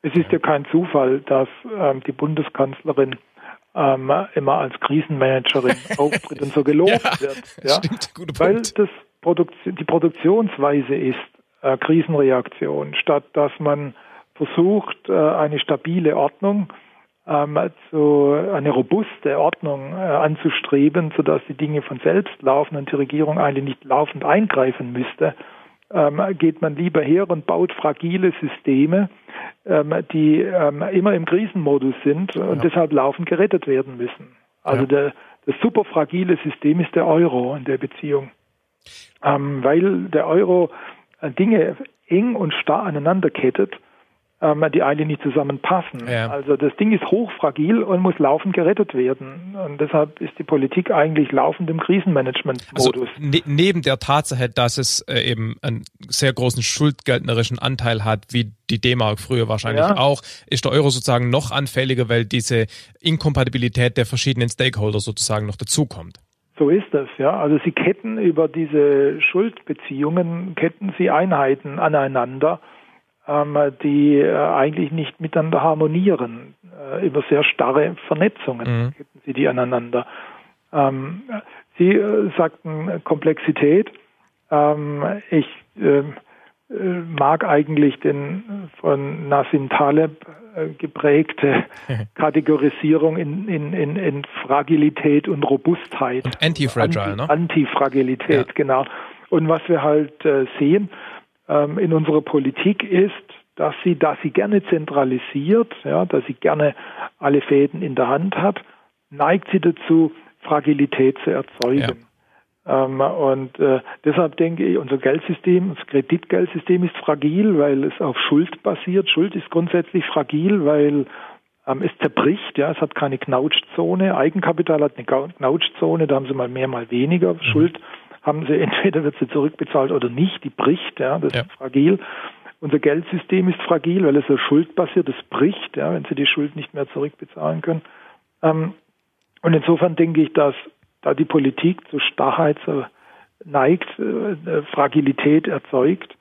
Es ist ja kein Zufall, dass ähm, die Bundeskanzlerin ähm, immer als Krisenmanagerin auftritt und so gelobt ja, wird. Ja? Stimmt, Weil das Produktion, die Produktionsweise ist äh, Krisenreaktion, statt dass man versucht, äh, eine stabile Ordnung ähm, so eine robuste Ordnung äh, anzustreben, sodass die Dinge von selbst laufen und die Regierung eigentlich nicht laufend eingreifen müsste, ähm, geht man lieber her und baut fragile Systeme, ähm, die ähm, immer im Krisenmodus sind und ja. deshalb laufend gerettet werden müssen. Also ja. der, das super fragile System ist der Euro in der Beziehung, ähm, weil der Euro äh, Dinge eng und starr aneinander kettet ähm, die eigentlich nicht zusammenpassen. Ja. Also das Ding ist hochfragil und muss laufend gerettet werden. Und deshalb ist die Politik eigentlich laufend im Krisenmanagement-Modus. Also ne neben der Tatsache, dass es äh, eben einen sehr großen schuldgeldnerischen Anteil hat, wie die D-Mark früher wahrscheinlich ja. auch, ist der Euro sozusagen noch anfälliger, weil diese Inkompatibilität der verschiedenen Stakeholder sozusagen noch dazukommt. So ist das, ja. Also sie ketten über diese Schuldbeziehungen, ketten sie Einheiten aneinander die äh, eigentlich nicht miteinander harmonieren. Äh, über sehr starre Vernetzungen mhm. hätten sie die aneinander. Ähm, sie äh, sagten Komplexität. Ähm, ich mag eigentlich den von Nassim Taleb geprägte Kategorisierung in, in, in, in Fragilität und Robustheit. Und Antifragile, Anti, ne? Antifragilität, ja. genau. Und was wir halt sehen, ähm, in unserer Politik ist, dass sie, dass sie gerne zentralisiert, ja, dass sie gerne alle Fäden in der Hand hat, neigt sie dazu, Fragilität zu erzeugen. Ja. Ähm, und äh, deshalb denke ich, unser Geldsystem, das Kreditgeldsystem ist fragil, weil es auf Schuld basiert. Schuld ist grundsätzlich fragil, weil ähm, es zerbricht, ja, es hat keine Knautschzone. Eigenkapital hat eine Knautschzone, da haben sie mal mehr, mal weniger. Mhm. Schuld haben sie, entweder wird sie zurückbezahlt oder nicht, die bricht, ja, das ja. ist fragil. Unser Geldsystem ist fragil, weil es so schuldbasiert, es bricht, ja, wenn sie die Schuld nicht mehr zurückbezahlen können. Ähm, und insofern denke ich, dass da die Politik zu Starrheit neigt, äh, Fragilität erzeugt,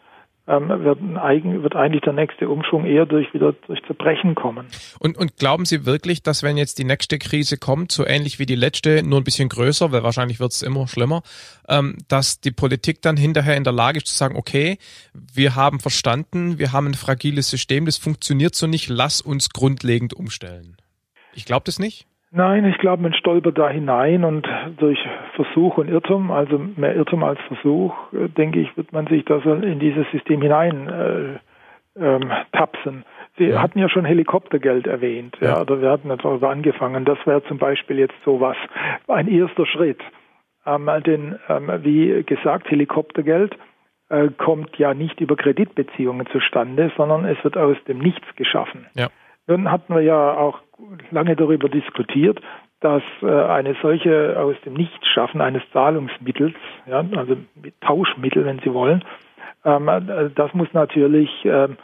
ähm, wird, wird, eigentlich der nächste Umschwung eher durch wieder durch Zerbrechen kommen. Und, und glauben Sie wirklich, dass wenn jetzt die nächste Krise kommt, so ähnlich wie die letzte, nur ein bisschen größer, weil wahrscheinlich wird es immer schlimmer, ähm, dass die Politik dann hinterher in der Lage ist zu sagen, okay, wir haben verstanden, wir haben ein fragiles System, das funktioniert so nicht, lass uns grundlegend umstellen. Ich glaube das nicht. Nein, ich glaube, man stolpert da hinein und durch Versuch und Irrtum, also mehr Irrtum als Versuch, äh, denke ich, wird man sich da in dieses System hinein äh, ähm, tapsen. Sie ja. hatten ja schon Helikoptergeld erwähnt, ja, ja oder wir hatten darüber angefangen. Das wäre zum Beispiel jetzt sowas, ein erster Schritt. Ähm, denn ähm, wie gesagt, Helikoptergeld äh, kommt ja nicht über Kreditbeziehungen zustande, sondern es wird aus dem Nichts geschaffen. Ja. Nun hatten wir ja auch lange darüber diskutiert, dass äh, eine solche aus dem Nichtschaffen eines Zahlungsmittels, ja, also Tauschmittel, wenn Sie wollen, ähm, äh, das muss natürlich ähm,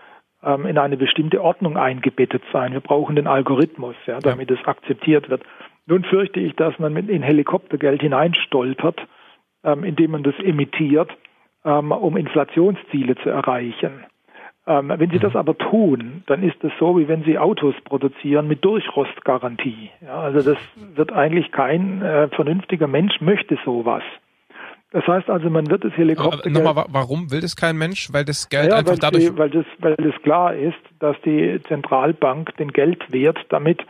ähm, in eine bestimmte Ordnung eingebettet sein. Wir brauchen den Algorithmus, ja, damit es akzeptiert wird. Nun fürchte ich, dass man in Helikoptergeld hineinstolpert, indem man das emittiert, um Inflationsziele zu erreichen. Ähm, wenn Sie das aber tun, dann ist es so, wie wenn Sie Autos produzieren mit Durchrostgarantie. Ja, also das wird eigentlich kein äh, vernünftiger Mensch möchte sowas. Das heißt also, man wird das Helikopter. Nochmal, warum will das kein Mensch? Weil das Geld ja, einfach weil dadurch. Die, weil, das, weil das klar ist, dass die Zentralbank den Geldwert damit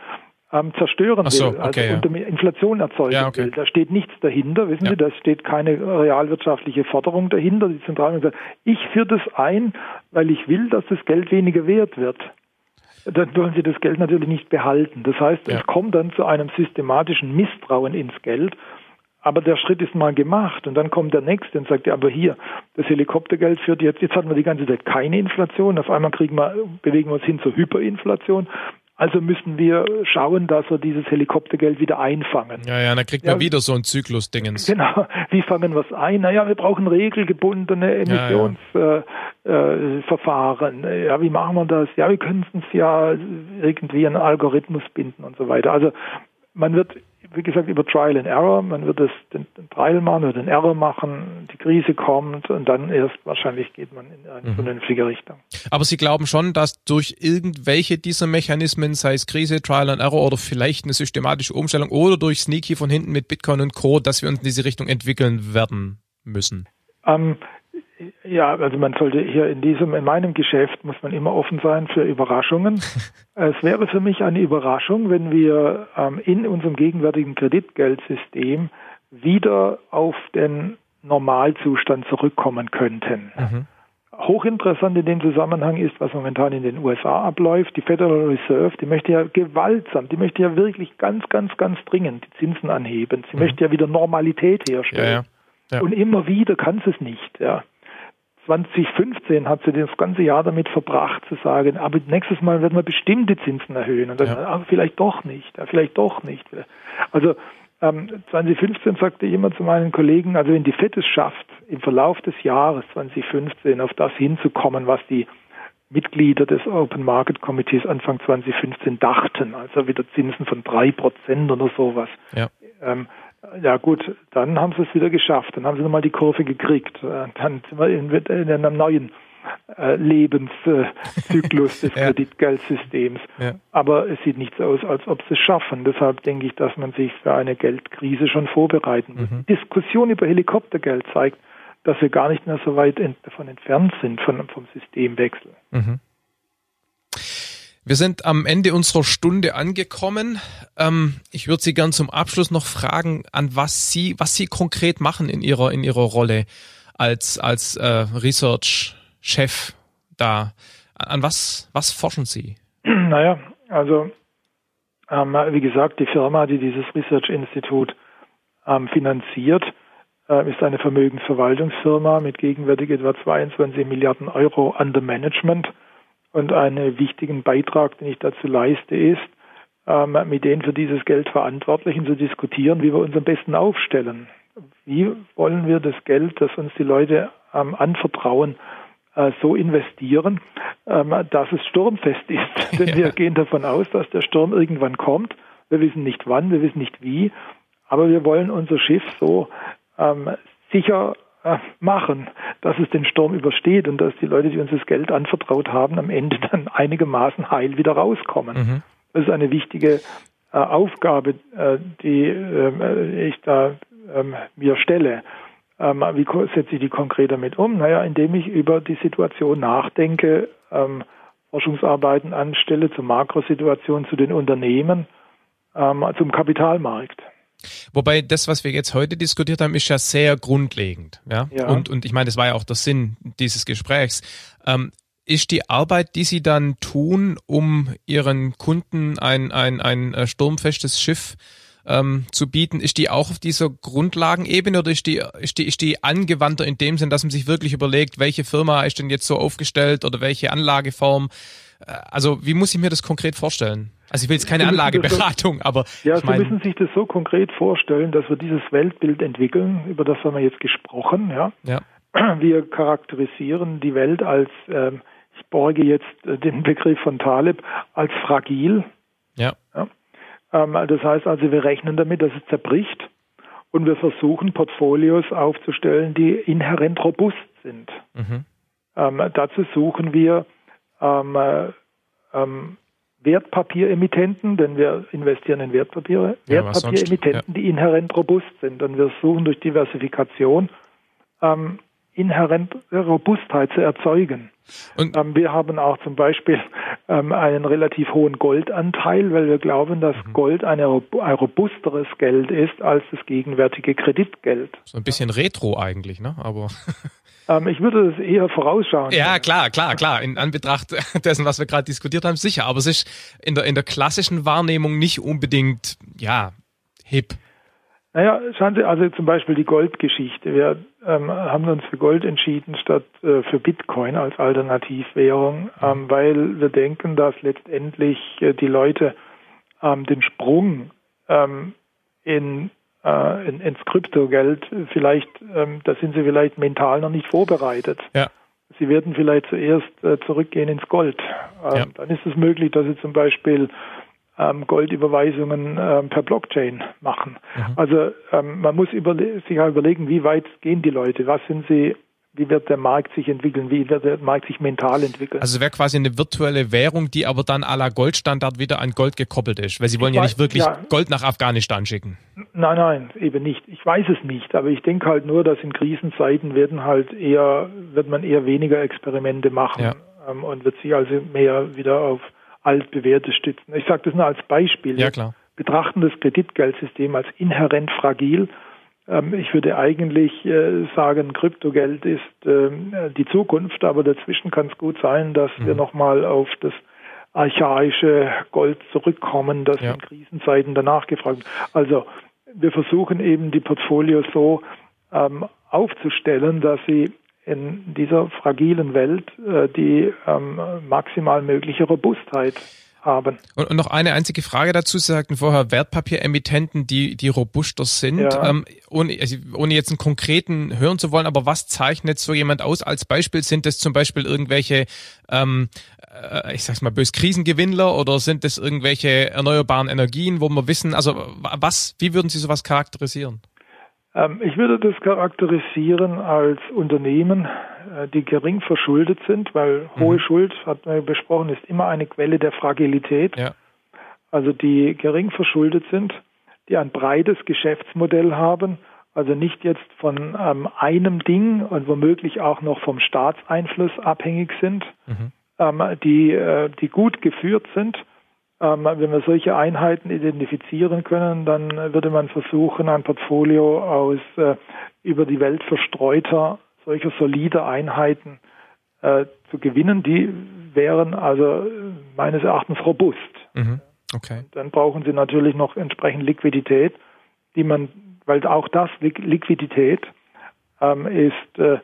ähm, zerstören so, will, also okay, unter ja. Inflation erzeugen ja, okay. will. Da steht nichts dahinter, wissen ja. Sie, da steht keine realwirtschaftliche Forderung dahinter. Die Zentralbank sagt, ich führe das ein, weil ich will, dass das Geld weniger wert wird. Dann wollen Sie das Geld natürlich nicht behalten. Das heißt, es kommt dann zu einem systematischen Misstrauen ins Geld. Aber der Schritt ist mal gemacht und dann kommt der nächste und sagt, ja, aber hier, das Helikoptergeld führt jetzt, jetzt hatten wir die ganze Zeit keine Inflation, auf einmal kriegen wir, bewegen wir uns hin zur Hyperinflation. Also müssen wir schauen, dass wir dieses Helikoptergeld wieder einfangen. Ja, ja, dann kriegt man ja, wieder so ein Zyklus-Dingens. Genau. Wie fangen wir es ein? Naja, wir brauchen regelgebundene Emissionsverfahren. Ja, ja. äh, ja, wie machen wir das? Ja, wir können es ja irgendwie einen Algorithmus binden und so weiter. Also man wird wie gesagt, über Trial and Error. Man wird es den, den Trial machen oder den Error machen, die Krise kommt und dann erst wahrscheinlich geht man in eine mhm. vernünftige Richtung. Aber Sie glauben schon, dass durch irgendwelche dieser Mechanismen, sei es Krise, Trial and Error oder vielleicht eine systematische Umstellung oder durch Sneaky von hinten mit Bitcoin und Co., dass wir uns in diese Richtung entwickeln werden müssen? Ähm, ja, also man sollte hier in diesem, in meinem Geschäft muss man immer offen sein für Überraschungen. es wäre für mich eine Überraschung, wenn wir ähm, in unserem gegenwärtigen Kreditgeldsystem wieder auf den Normalzustand zurückkommen könnten. Mhm. Hochinteressant in dem Zusammenhang ist, was momentan in den USA abläuft. Die Federal Reserve, die möchte ja gewaltsam, die möchte ja wirklich ganz, ganz, ganz dringend die Zinsen anheben. Sie mhm. möchte ja wieder Normalität herstellen. Ja, ja. Ja. Und immer wieder kann sie es nicht. Ja. 2015 hat sie das ganze Jahr damit verbracht zu sagen, aber nächstes Mal werden wir bestimmte Zinsen erhöhen und dann ja. ah, vielleicht doch nicht, vielleicht doch nicht. Also ähm, 2015 sagte ich immer zu meinen Kollegen, also wenn die FED es schafft, im Verlauf des Jahres 2015 auf das hinzukommen, was die Mitglieder des Open Market Committees Anfang 2015 dachten, also wieder Zinsen von drei Prozent oder sowas. Ja. Ähm, ja gut, dann haben sie es wieder geschafft. Dann haben sie nochmal die Kurve gekriegt. Äh, dann sind wir in, in einem neuen äh, Lebenszyklus des ja. Kreditgeldsystems. Ja. Aber es sieht nicht so aus, als ob sie es schaffen. Deshalb denke ich, dass man sich für eine Geldkrise schon vorbereiten muss. Mhm. Die Diskussion über Helikoptergeld zeigt, dass wir gar nicht mehr so weit davon entfernt sind von, vom Systemwechsel. Mhm. Wir sind am Ende unserer Stunde angekommen. Ähm, ich würde Sie gern zum Abschluss noch fragen, an was Sie, was Sie konkret machen in Ihrer in Ihrer Rolle als als äh, Research-Chef da. An was was forschen Sie? Naja, also Ähm, wie gesagt, die Firma, die dieses Research Institute ähm, finanziert, äh, ist eine Vermögensverwaltungsfirma mit gegenwärtig etwa 22 Milliarden Euro under Management. Und einen wichtigen Beitrag, den ich dazu leiste, ist, ähm, mit den für dieses Geld Verantwortlichen zu diskutieren, wie wir uns am besten aufstellen. Wie wollen wir das Geld, das uns die Leute ähm, anvertrauen, äh, so investieren, ähm, dass es sturmfest ist. Denn ja. wir gehen davon aus, dass der Sturm irgendwann kommt. Wir wissen nicht wann, wir wissen nicht wie, aber wir wollen unser Schiff so sicher machen, dass es den Sturm übersteht und dass die Leute, die uns das Geld anvertraut haben, am Ende dann einigermaßen heil wieder rauskommen. Mhm. Das ist eine wichtige äh, Aufgabe, äh, die äh, ich da ähm, mir stelle. Ähm, wie setze ich die konkret damit um? Naja, indem ich über die Situation nachdenke, ähm, Forschungsarbeiten anstelle zur Makrosituation, zu den Unternehmen, ähm, zum Kapitalmarkt. Wobei das, was wir jetzt heute diskutiert haben, ist ja sehr grundlegend. Ja? ja. Und, und ich meine, das war ja auch der Sinn dieses Gesprächs. Ähm, ist die Arbeit, die Sie dann tun, um Ihren Kunden ein, ein, ein äh, sturmfestes Schiff ähm, zu bieten, ist die auch auf dieser Grundlagenebene oder ist die, ist, die, ist die angewandter in dem Sinn, dass man sich wirklich überlegt, welche Firma ist denn jetzt so aufgestellt oder welche Anlageform? Äh, also wie muss ich mir das konkret vorstellen? Also ich will jetzt keine Anlageberatung, aber. Ja, Sie müssen sich das so konkret vorstellen, dass wir dieses Weltbild entwickeln, über das haben wir jetzt gesprochen, ja. ja. Wir charakterisieren die Welt als, äh, ich borge jetzt den Begriff von Taleb, als fragil. Ja. ja. Ähm, das heißt also, wir rechnen damit, dass es zerbricht und wir versuchen, Portfolios aufzustellen, die inhärent robust sind. Mhm. Ähm, dazu suchen wir ähm, äh, ähm, Wertpapieremittenten, denn wir investieren in Wertpapiere, ja, Wertpapieremittenten, ja. die inhärent robust sind. Und wir suchen durch Diversifikation ähm, inhärent Robustheit zu erzeugen. Ähm, wir haben auch zum Beispiel ähm, einen relativ hohen Goldanteil, weil wir glauben, dass mhm. Gold ein robusteres Geld ist als das gegenwärtige Kreditgeld. So ein bisschen retro eigentlich, ne? Aber Ähm, ich würde das eher vorausschauen. Ja, klar, klar, klar. In Anbetracht dessen, was wir gerade diskutiert haben, sicher. Aber es ist in der, in der klassischen Wahrnehmung nicht unbedingt, ja, hip. Naja, schauen Sie, also zum Beispiel die Goldgeschichte. Wir ähm, haben uns für Gold entschieden statt äh, für Bitcoin als Alternativwährung, ähm, weil wir denken, dass letztendlich äh, die Leute ähm, den Sprung ähm, in äh, in, ins Kryptogeld vielleicht, ähm, da sind sie vielleicht mental noch nicht vorbereitet. Ja. Sie werden vielleicht zuerst äh, zurückgehen ins Gold. Ähm, ja. Dann ist es möglich, dass sie zum Beispiel Goldüberweisungen ähm, per Blockchain machen. Mhm. Also ähm, man muss überle sich überlegen, wie weit gehen die Leute, was sind sie wie wird der Markt sich entwickeln, wie wird der Markt sich mental entwickeln. Also wäre quasi eine virtuelle Währung, die aber dann à la Goldstandard wieder an Gold gekoppelt ist, weil sie wollen ja nicht wirklich ja. Gold nach Afghanistan schicken. Nein, nein, eben nicht. Ich weiß es nicht, aber ich denke halt nur, dass in Krisenzeiten werden halt eher, wird man eher weniger Experimente machen ja. ähm, und wird sich also mehr wieder auf altbewährtes stützen. Ich sage das nur als Beispiel. Ja, klar. betrachten das Kreditgeldsystem als inhärent fragil ähm, ich würde eigentlich äh, sagen, Kryptogeld ist ähm, die Zukunft, aber dazwischen kann es gut sein, dass mhm. wir nochmal auf das archaische Gold zurückkommen, das ja. in Krisenzeiten danach gefragt wird. Also wir versuchen eben die Portfolios so ähm, aufzustellen, dass sie in dieser fragilen Welt äh, die ähm, maximal mögliche Robustheit haben. Und, und, noch eine einzige Frage dazu. Sie sagten vorher Wertpapieremittenten, die, die robuster sind. Ja. Ähm, ohne, also ohne jetzt einen konkreten hören zu wollen, aber was zeichnet so jemand aus? Als Beispiel sind das zum Beispiel irgendwelche, ähm, äh, ich sag's mal bös, Krisengewinnler oder sind das irgendwelche erneuerbaren Energien, wo wir wissen, also was, wie würden Sie sowas charakterisieren? Ähm, ich würde das charakterisieren als Unternehmen, äh, die gering verschuldet sind, weil mhm. hohe Schuld, hat man besprochen, ist immer eine Quelle der Fragilität. Ja. Also die gering verschuldet sind, die ein breites Geschäftsmodell haben, also nicht jetzt von ähm, einem Ding und womöglich auch noch vom Staatseinfluss abhängig sind, mhm. ähm, die, äh, die gut geführt sind wenn wir solche Einheiten identifizieren können, dann würde man versuchen, ein Portfolio aus äh, über die Welt verstreuter, solcher solider Einheiten äh, zu gewinnen. Die wären also meines Erachtens robust. Mhm. Okay. Und dann brauchen sie natürlich noch entsprechend Liquidität, die man, weil auch das Liquidität ähm, ist, äh,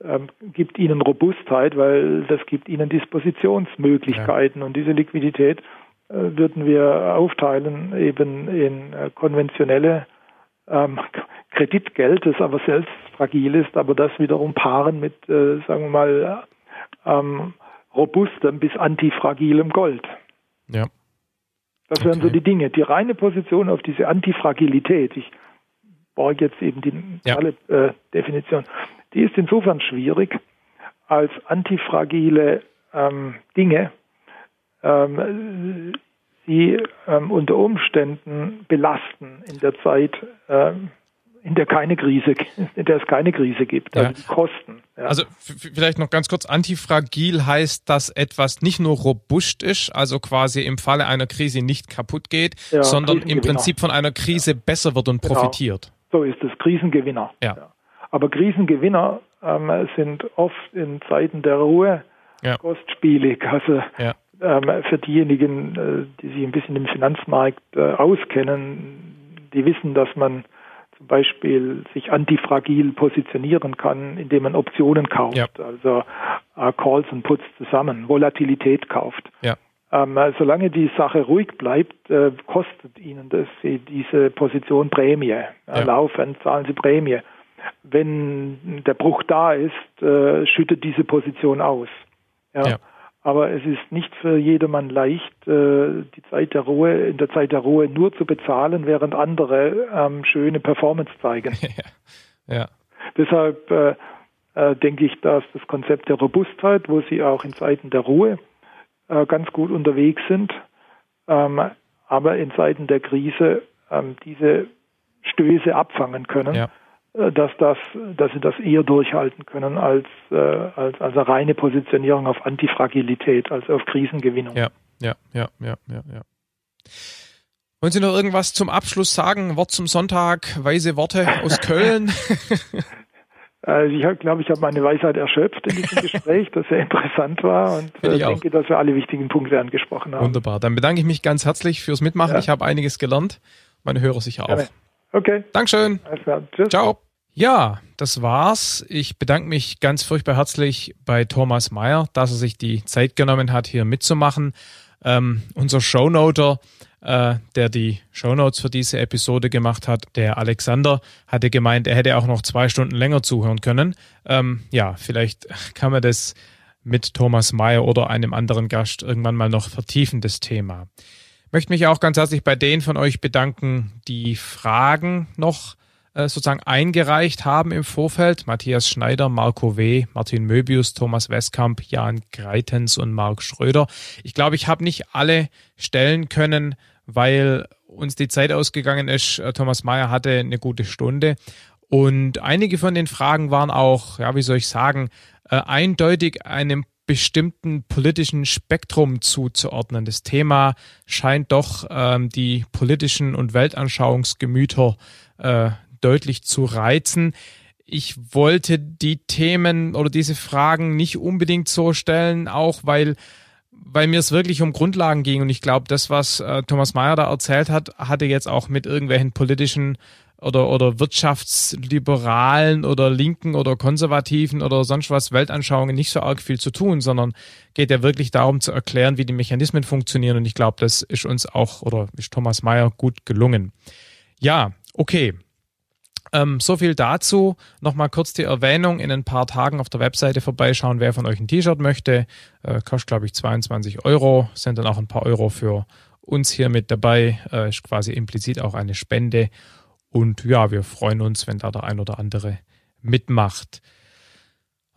äh, gibt ihnen Robustheit, weil das gibt ihnen Dispositionsmöglichkeiten ja. und diese Liquidität würden wir aufteilen eben in äh, konventionelle ähm, Kreditgeld, das aber selbst fragil ist, aber das wiederum paaren mit, äh, sagen wir mal, ähm, robustem bis antifragilem Gold. Ja. Das wären okay. so die Dinge. Die reine Position auf diese Antifragilität, ich brauche jetzt eben die ja. äh, Definition, die ist insofern schwierig, als antifragile ähm, Dinge ähm, sie ähm, unter Umständen belasten in der Zeit, ähm, in der keine Krise, in der es keine Krise gibt, also ja. die Kosten. Ja. Also vielleicht noch ganz kurz, antifragil heißt, dass etwas nicht nur robust ist, also quasi im Falle einer Krise nicht kaputt geht, ja, sondern im Prinzip von einer Krise besser wird und genau. profitiert. So ist es, Krisengewinner. Ja. Aber Krisengewinner ähm, sind oft in Zeiten der Ruhe kostspielig. Also für diejenigen, äh, die sich ein bisschen im Finanzmarkt äh, auskennen, die wissen, dass man zum Beispiel sich antifragil positionieren kann, indem man Optionen kauft, ja. also äh, Calls und Puts zusammen, Volatilität kauft. Ja. Ähm, solange die Sache ruhig bleibt, äh, kostet Ihnen das Sie diese Position Prämie. Ja. Laufend zahlen Sie Prämie. Wenn der Bruch da ist, äh, schüttet diese Position aus. Ja. Aber es ist nicht für jedermann leicht, äh, die Zeit der Ruhe, in der Zeit der Ruhe nur zu bezahlen, während andere ähm, schöne Performance zeigen. ja. ja. Deshalb äh, äh, denke ich, dass das Konzept der Robustheit, wo sie auch in Zeiten der Ruhe äh, ganz gut unterwegs sind, ähm, aber in Zeiten der Krise ähm, diese Stöße abfangen können. Ja. Äh, dass das, dass sie das eher durchhalten können als, äh, als, als eine reine Positionierung auf Antifragilität, also auf Krisengewinnung. Ja, ja, ja, ja, ja, ja. Wollen Sie noch irgendwas zum Abschluss sagen? Wort zum Sonntag, weise Worte aus Köln? Also ich glaube, ich habe meine Weisheit erschöpft in diesem Gespräch, das sehr interessant war und äh, denke, dass wir alle wichtigen Punkte angesprochen haben. Wunderbar. Dann bedanke ich mich ganz herzlich fürs Mitmachen. Ja. Ich habe einiges gelernt. Meine Hörer sicher auch. Okay. Dankeschön. Alles klar. Tschüss. Ciao. Ja, das war's. Ich bedanke mich ganz furchtbar herzlich bei Thomas Meyer, dass er sich die Zeit genommen hat, hier mitzumachen. Ähm, unser Shownoter, äh, der die Shownotes für diese Episode gemacht hat, der Alexander, hatte gemeint, er hätte auch noch zwei Stunden länger zuhören können. Ähm, ja, vielleicht kann man das mit Thomas Meyer oder einem anderen Gast irgendwann mal noch vertiefen, das Thema. Möchte mich auch ganz herzlich bei denen von euch bedanken, die Fragen noch sozusagen eingereicht haben im Vorfeld. Matthias Schneider, Marco W., Martin Möbius, Thomas Westkamp, Jan Greitens und Marc Schröder. Ich glaube, ich habe nicht alle stellen können, weil uns die Zeit ausgegangen ist. Äh, Thomas Mayer hatte eine gute Stunde. Und einige von den Fragen waren auch, ja, wie soll ich sagen, äh, eindeutig einem bestimmten politischen Spektrum zuzuordnen. Das Thema scheint doch ähm, die politischen und Weltanschauungsgemüter äh, deutlich zu reizen. Ich wollte die Themen oder diese Fragen nicht unbedingt so stellen, auch weil weil mir es wirklich um Grundlagen ging und ich glaube, das, was äh, Thomas Mayer da erzählt hat, hatte jetzt auch mit irgendwelchen politischen oder, oder wirtschaftsliberalen oder linken oder konservativen oder sonst was Weltanschauungen nicht so arg viel zu tun, sondern geht ja wirklich darum zu erklären, wie die Mechanismen funktionieren und ich glaube, das ist uns auch oder ist Thomas Mayer gut gelungen. Ja, okay. Ähm, so viel dazu. Nochmal kurz die Erwähnung. In ein paar Tagen auf der Webseite vorbeischauen, wer von euch ein T-Shirt möchte. Äh, kostet, glaube ich, 22 Euro. Sind dann auch ein paar Euro für uns hier mit dabei. Äh, ist quasi implizit auch eine Spende. Und ja, wir freuen uns, wenn da der ein oder andere mitmacht.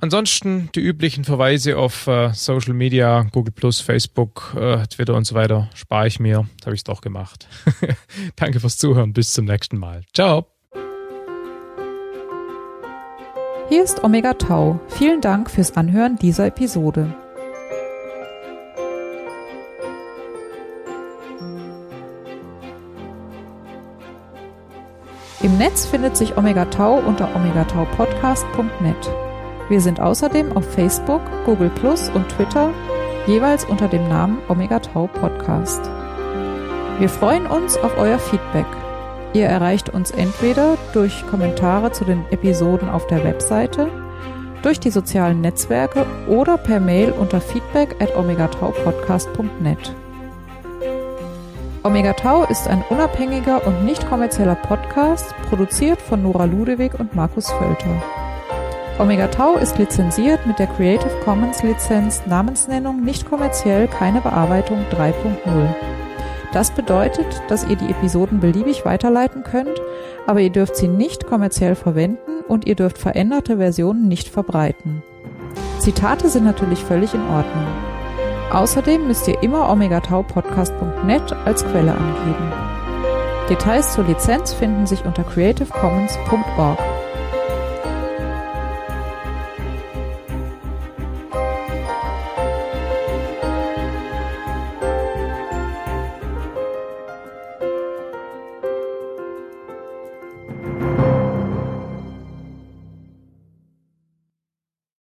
Ansonsten die üblichen Verweise auf äh, Social Media, Google Facebook, äh, Twitter und so weiter spare ich mir. Das habe ich doch gemacht. Danke fürs Zuhören. Bis zum nächsten Mal. Ciao. Hier ist Omega Tau. Vielen Dank fürs Anhören dieser Episode. Im Netz findet sich Omega Tau unter omegataupodcast.net. Wir sind außerdem auf Facebook, Google Plus und Twitter jeweils unter dem Namen Omega Tau Podcast. Wir freuen uns auf euer Feedback. Ihr erreicht uns entweder durch Kommentare zu den Episoden auf der Webseite, durch die sozialen Netzwerke oder per Mail unter feedback at omegataupodcast.net. Omega Tau ist ein unabhängiger und nicht kommerzieller Podcast, produziert von Nora Ludewig und Markus Völter. Omega Tau ist lizenziert mit der Creative Commons Lizenz Namensnennung nicht kommerziell keine Bearbeitung 3.0. Das bedeutet, dass ihr die Episoden beliebig weiterleiten könnt, aber ihr dürft sie nicht kommerziell verwenden und ihr dürft veränderte Versionen nicht verbreiten. Zitate sind natürlich völlig in Ordnung. Außerdem müsst ihr immer omegataupodcast.net als Quelle angeben. Details zur Lizenz finden sich unter creativecommons.org.